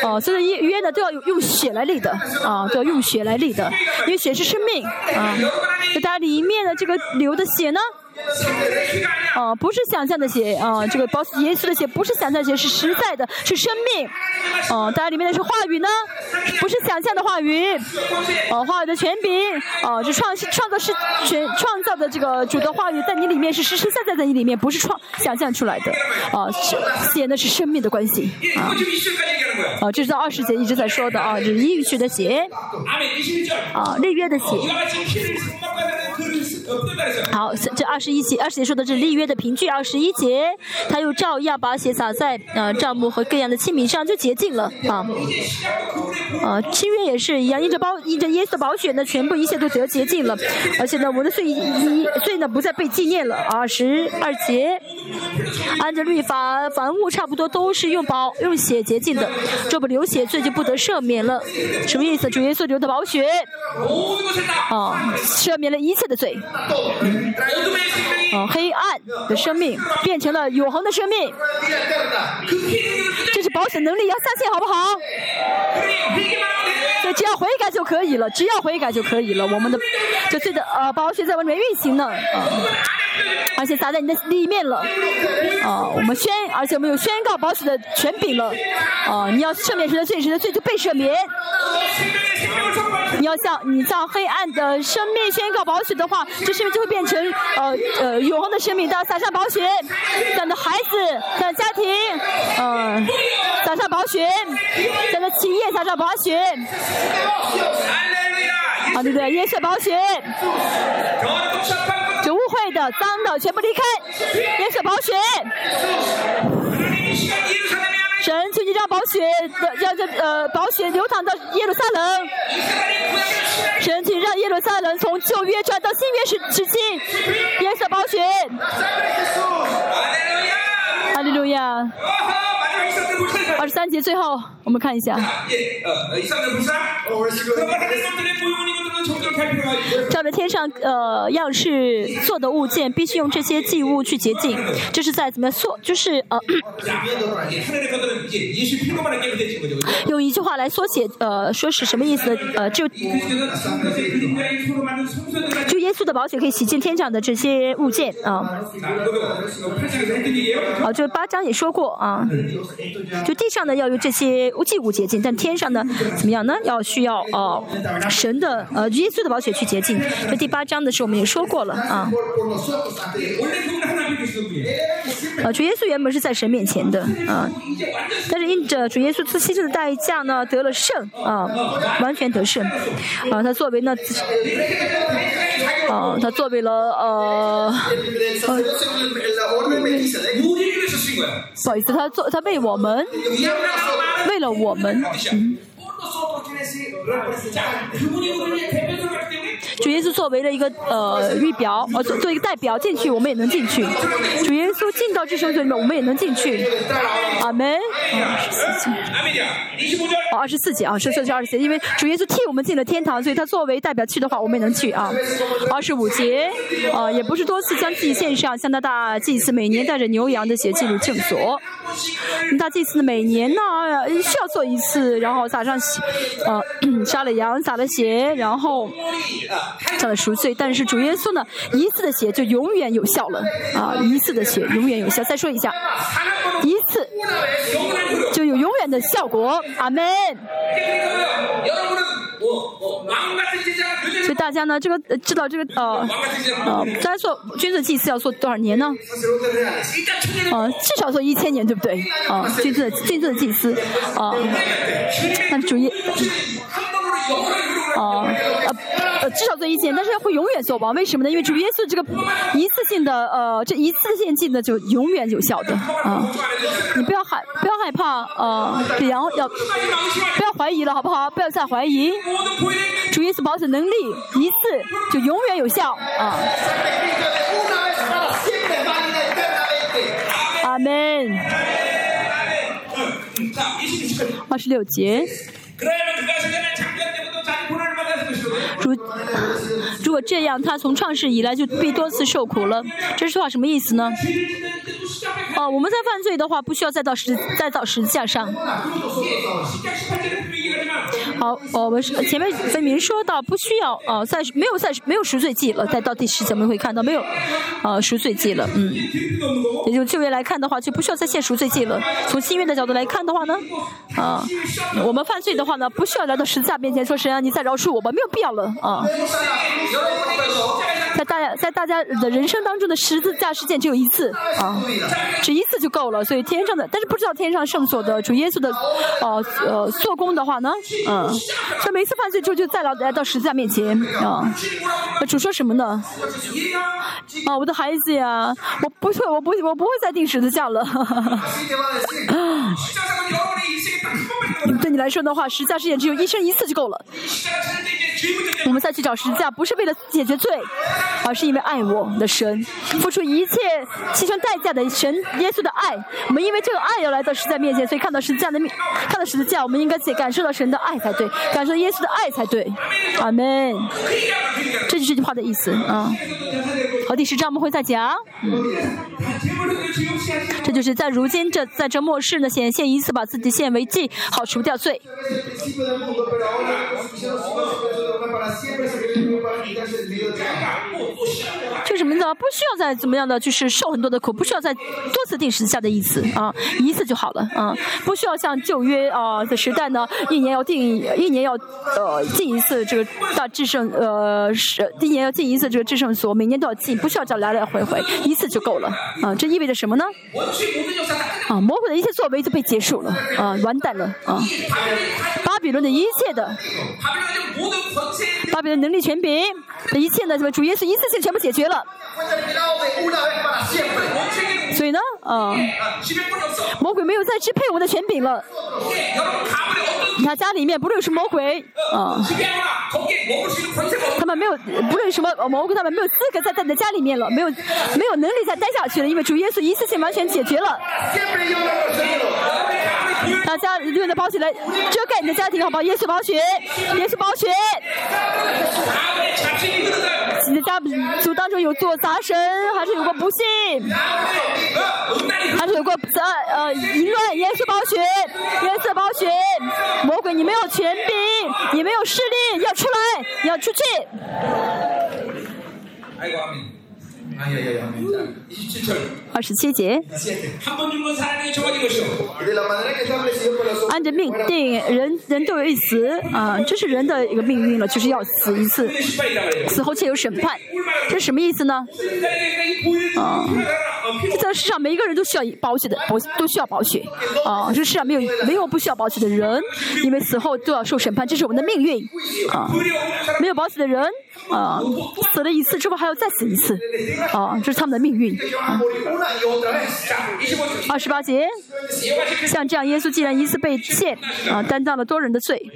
哦、所以约的都要用用血来立的啊，都要用血来立的，因为血是生命啊。那它里面的这个流的血呢，啊，不是想象的写啊，这个 boss 的写不是想象写，是实在的，是生命。啊，当然里面的是话语呢，不是想象的话语。啊，话语的权柄，啊，是创创造是全创造的这个主的话语，在你里面是实实在在在你里面，不是创想象出来的。啊，写的是生命的关系。啊，这是到二十节一直在说的啊，就是神学的写。啊，律约的写。好，这二十一节，二十节说的是立约的凭据。二十一节，他又照样把血洒在呃账目和各样的器皿上，就洁净了啊。啊，新约也是一样，因着包因着耶稣的宝血呢，全部一切都得洁净了，而且呢，我们的罪一罪呢不再被纪念了。二十二节，按照律法，凡物差不多都是用宝用血洁净的，这不流血，罪就不得赦免了。什么意思？主耶稣流的宝血啊，赦免了一切的罪。啊，黑暗的生命变成了永恒的生命。这是保险能力要相信好不好？对，只要悔改就可以了，只要悔改就可以了。我们的就这的呃，保险在外面运行呢。啊。而且砸在你的里面了。啊，我们宣，而且我们有宣告保险的权柄了。啊，你要赦免谁的罪，谁的罪就被赦免。你要向你向黑暗的生命宣告保险的话，这生命就会变成呃呃永恒的生命。到撒上保险，向的孩子，向家庭，嗯、呃，撒上保险，向的企业撒上保险。对对对，耶稣保险。有污秽的、脏的，全部离开。耶稣保险。神，请你让宝血的，让这呃宝血流淌到耶路撒冷。神，请让耶路撒冷从旧约转到新约时时期。耶稣保险。哈利路亚。哈利路亚。二十三节最后，我们看一下照着天上呃，要是做的物件必须用这些祭物去洁净。就是在怎么说，就是呃，用一句话来缩写，呃，说是什么意思？呃，就就耶稣的宝血可以洗净天上的这些物件啊。啊，就巴江也说过啊。就地上呢要有这些无基督洁净，但天上呢怎么样呢？要需要啊神的呃耶稣的宝血去洁净。这第八章的时候我们也说过了啊。呃，主耶稣原本是在神面前的啊，但是因着主耶稣自牺牲的代价呢得了胜啊，完全得胜啊，他作为呢啊，他作为了啊啊。不好意思，他做他为我们，为了我们，嗯。主耶稣作为了一个呃预表，呃，作为一个代表进去，我们也能进去。主耶稣进到这圣所里面，我们也能进去。阿，门。二十四节啊，十四节二十四节，因为主耶稣替我们进了天堂，所以他作为代表去的话，我们也能去啊。二十五节啊，也不是多次将自己献上，向他大祭司每年带着牛羊的血进入正所。他这次每年呢，需要做一次，然后撒上。啊，杀了羊，洒了血，然后叫了赎罪。但是主耶稣呢，一次的血就永远有效了啊！一次的血永远有效。再说一下，一次就有永远的效果。阿门。所以大家呢，这个知道这个呃呃，大家做君子祭祀要做多少年呢？啊，至少做一千年，对不对？啊，君子君子祭祀啊，那主耶。啊，呃，至少做一件，但是要会永远做吧？为什么呢？因为主耶稣这个一次性的，呃，这一次性进的就永远有效的。啊，你不要害，不要害怕，啊，不要要，不要怀疑了好不好？不要再怀疑主耶稣保守能力，一次就永远有效。啊，阿门。二十六节。如如果这样，他从创世以来就被多次受苦了。这句话什么意思呢？哦，我们在犯罪的话，不需要再到十再到十字架上。好，我们前面分明说到，不需要哦，在没有在没有赎罪记了，在到第十节我们会看到没有啊赎罪记了，嗯，也就这位来看的话就不需要再献赎罪记了。从新约的角度来看的话呢，啊，我们犯罪的话呢，不需要来到十字架面前说，神啊，你再饶恕我吧，没有必要了啊。大家在大家的人生当中的十字架事件只有一次啊，只一次就够了。所以天上的，但是不知道天上圣所的主耶稣的，呃呃，做工的话呢，嗯、所以每次犯罪之后就再来到十字架面前啊。主说什么呢？啊，我的孩子呀，我不会，我不，我不会再定十字架了。对你来说的话，十字架事件只有一生一次就够了。我们再去找十字架，不是为了解决罪，而是因为爱。我们的神付出一切牺牲代价的神，耶稣的爱。我们因为这个爱要来到十字架面前，所以看到十字架的面，看到十字架，我们应该去感受到神的爱，才对。感受耶稣的爱，才对。阿门。这就这句话的意思啊。好第十章我们会再讲。这就是在如今这在这末世呢显现一次把自己献为祭好除掉罪。就什么呢啊？不需要再怎么样的，就是受很多的苦，不需要再多次定时下的意思啊，一次就好了啊，不需要像旧约啊的时代呢，一年要定一年要呃进一次这个大制胜呃是，一年要进一次这个制胜所，每年都要进，不需要这样来来回回，一次就够了啊。这意味着什么呢？啊，魔鬼的一切作为都被结束了啊，完蛋了啊。理论的一切的。发表的能力全屏一切呢什么主耶稣一次性全部解决了。所以呢啊魔鬼没有再支配我的权柄了。你看家里面不论是魔鬼啊他们没有不论什么魔鬼他们没有资格在在你的家里面了没有没有能力再待下去了因为主耶稣一次性完全解决了。大家用你的包起来遮盖你的家庭好不好？耶稣包起耶稣包起你的家族当中有做杂神，还是有过不幸，还是有过杂呃淫乱，颜色包血，颜色包血，魔鬼你没有权柄，你没有势力，要出来，你要出去。二十七节。按的命定，人人都有一死。啊，这是人的一个命运了，就是要死一次，死后却有审判，这什么意思呢？啊，这在世上每一个人都需要保血的，保都需要保血。啊，这世上没有没有不需要保血的人，因为死后都要受审判，这是我们的命运。啊，没有保险的人。啊，死了一次之后还要再死一次，啊，这是他们的命运。二十八节，像这样，耶稣竟然一次被献，啊，担当了多人的罪。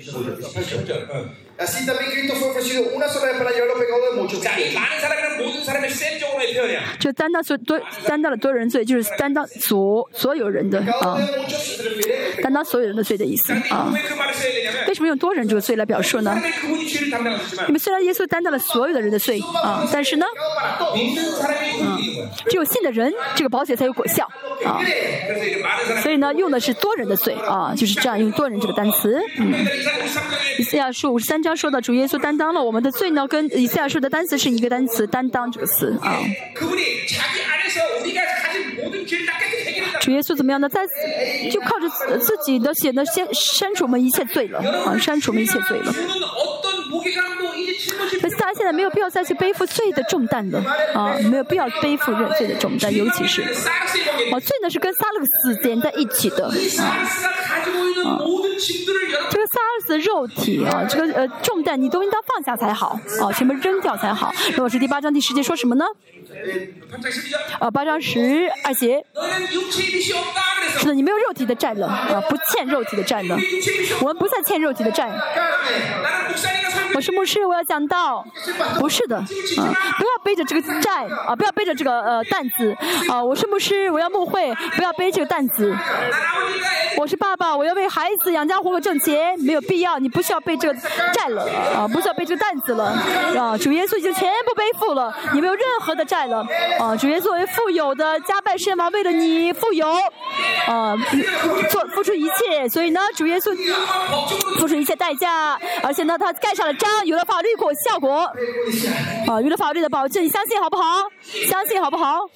Así también Cristo fue ofrecido una sola vez para llevar los pecados de muchos. 자, 이 많은 사람이란 모든 사람의 셈적으로의 표현이야. 这担当所多担当了多人罪，就是担当所所有人的 Pecado 啊， de muchos se refiere 担当所有人的罪的意思啊。 왜 그 말을 써야 되냐면 为什么用多人这个罪来表述呢？ 하나님의 그분이 죄를 담당하셨지만 因为虽然耶稣担当了所有的人的罪啊，但是呢， para 只有信的人，这个保险才有果效啊。所以呢，用的是多人的罪啊，就是这样用多人这个单词。嗯，以赛亚书五十三章说的主耶稣担当了我们的罪呢，跟以赛亚书的单词是一个单词，担当这个词啊。主耶稣怎么样呢？在就靠着自己的血呢，先删除我们一切罪了啊，删除我们一切罪了。所以，他现在没有必要再去背负罪的重担了啊！没有必要背负认罪的重担，尤其是啊，罪呢是跟撒路斯连在一起的啊。这个撒路斯的肉体啊，这个呃重担你都应当放下才好啊，全部扔掉才好。如果是第八章第十节说什么呢？啊，八章十二节，是的，你没有肉体的债了啊，不欠肉体的债了。我们不再欠肉体的债。我是牧师，我要。想到，不是的，啊，不要背着这个债。啊，不要背着这个呃担子。啊，我是牧师，我要牧会，不要背这个担子。我是爸爸，我要为孩子养家糊口挣钱，没有必要，你不需要背这个债了。啊，不需要背这个担子了。啊，主耶稣已经全部背负了，你没有任何的债了。啊，主耶稣为富有的加拜神王，为了你富有。啊，做付出一切，所以呢，主耶稣付出一切代价，而且呢，他盖上了章，有了法律。果效果。啊，娱乐法律的保证，你相信好不好？相信好不好？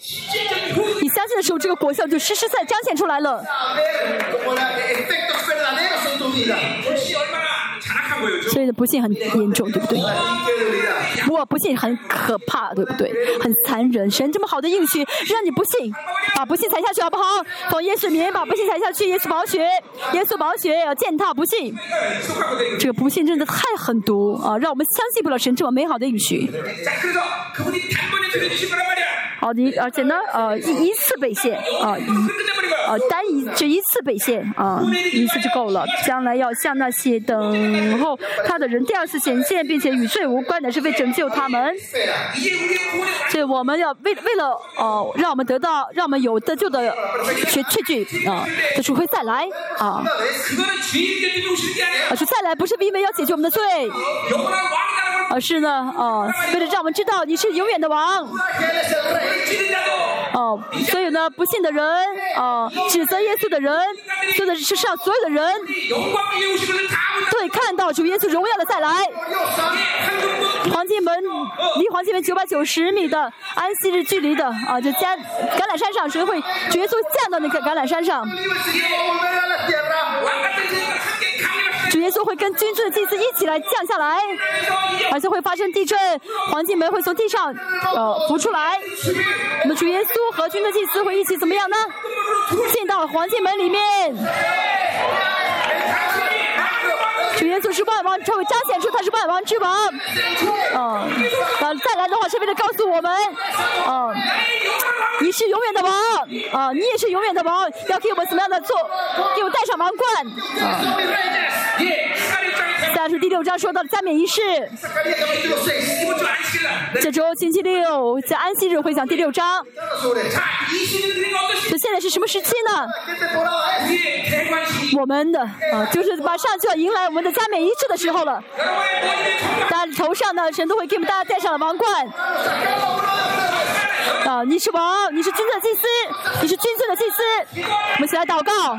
你相信的时候，这个果效就实实在在彰显出来了。所以，不幸很严重，对不对？我不信，很可怕，对不对？很残忍，神这么好的应许，让你不信，把不幸踩下去好不好？放耶稣棉，把不幸踩下去，耶稣毛血，耶稣毛血，践踏不幸。这个不幸真的太狠毒啊，让我们相信。记不了神这么美好的应许。哦，而且呢，呃，一一次被陷，啊一，呃单一就一次被陷，啊一次就够了。将来要向那些，等候他的人第二次显现，并且与罪无关的是为拯救他们。所以我们要为为了哦，让我们得到，让我们有得救的确确据啊，就是会再来啊。啊，是再来不是因为要解决我们的罪，而是呢，啊，为了让我们知道你是永远的王。哦，所以呢，不信的人，哦，指责耶稣的人，说的是上所有的人，对，看到主耶稣荣耀的再来。黄金门离黄金门九百九十米的安息日距离的，啊，就加橄榄山上，谁会决速降到那个橄榄山上？耶稣会跟君尊的祭司一起来降下来，而且会发生地震，黄金门会从地上呃浮出来。我们主耶稣和君的祭司会一起怎么样呢？进到黄金门里面。元素是万王，他会彰显出他是万王之王。嗯，然后再来的话，是为了告诉我们，嗯，你是永远的王，啊，你也是永远的王，要给我们怎么样的做，给我戴上王冠。但是第六章说到的加冕仪式。这周星期六在安息日会讲第六章。这现在是什么时期呢？我们的啊，就是马上就要迎来我们的加冕仪式的时候了。大家头上的神都会给我们大家戴上了王冠。啊，你是王，你是君尊的祭司，你是君尊的祭司。我们起来祷告，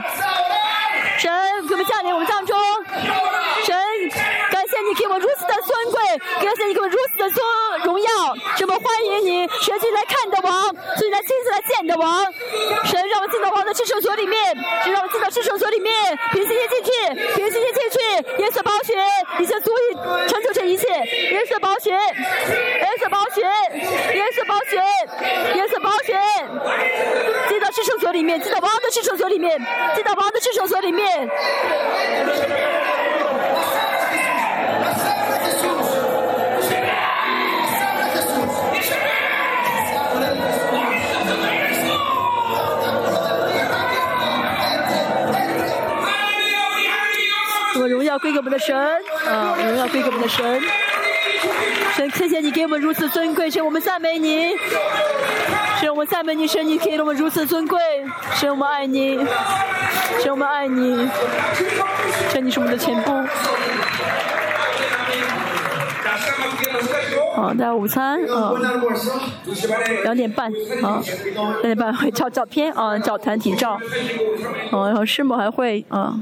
神给我们降临我们当中。如此的尊贵，感谢你给我如此的尊荣耀。这么欢迎你，神进来看你的王，进来亲自来见你的王。神，让我进到王的至圣所里面，神让我进到至圣所里面，凭信心进去，凭信心进去。耶稣宝血已经足以成就这一切。耶稣宝血，耶稣宝血，耶稣宝血，耶稣宝血，进到至圣所里面，进到王的至圣所里面，进到王的至圣所里面。归给我们的神啊，荣耀归给我们的神。神，谢谢你给我们如此尊贵。神，我们赞美你。神，我们赞美你。神，你给了我们如此尊贵。神，我们爱你。神，我们爱你。神，你是我们的全部。好，大家午餐啊，两点半啊，两点半会照照片啊，照团体照。啊，然后师母还会啊。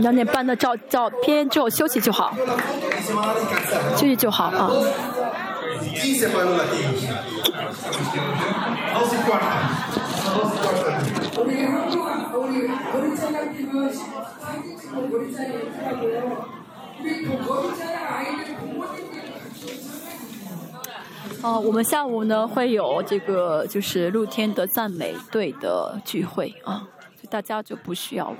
两点半的照照片之后休息就好.休息就好啊。呃，我们下午呢会有这个就是露天的赞美队的聚会啊，所以大家就不需要了。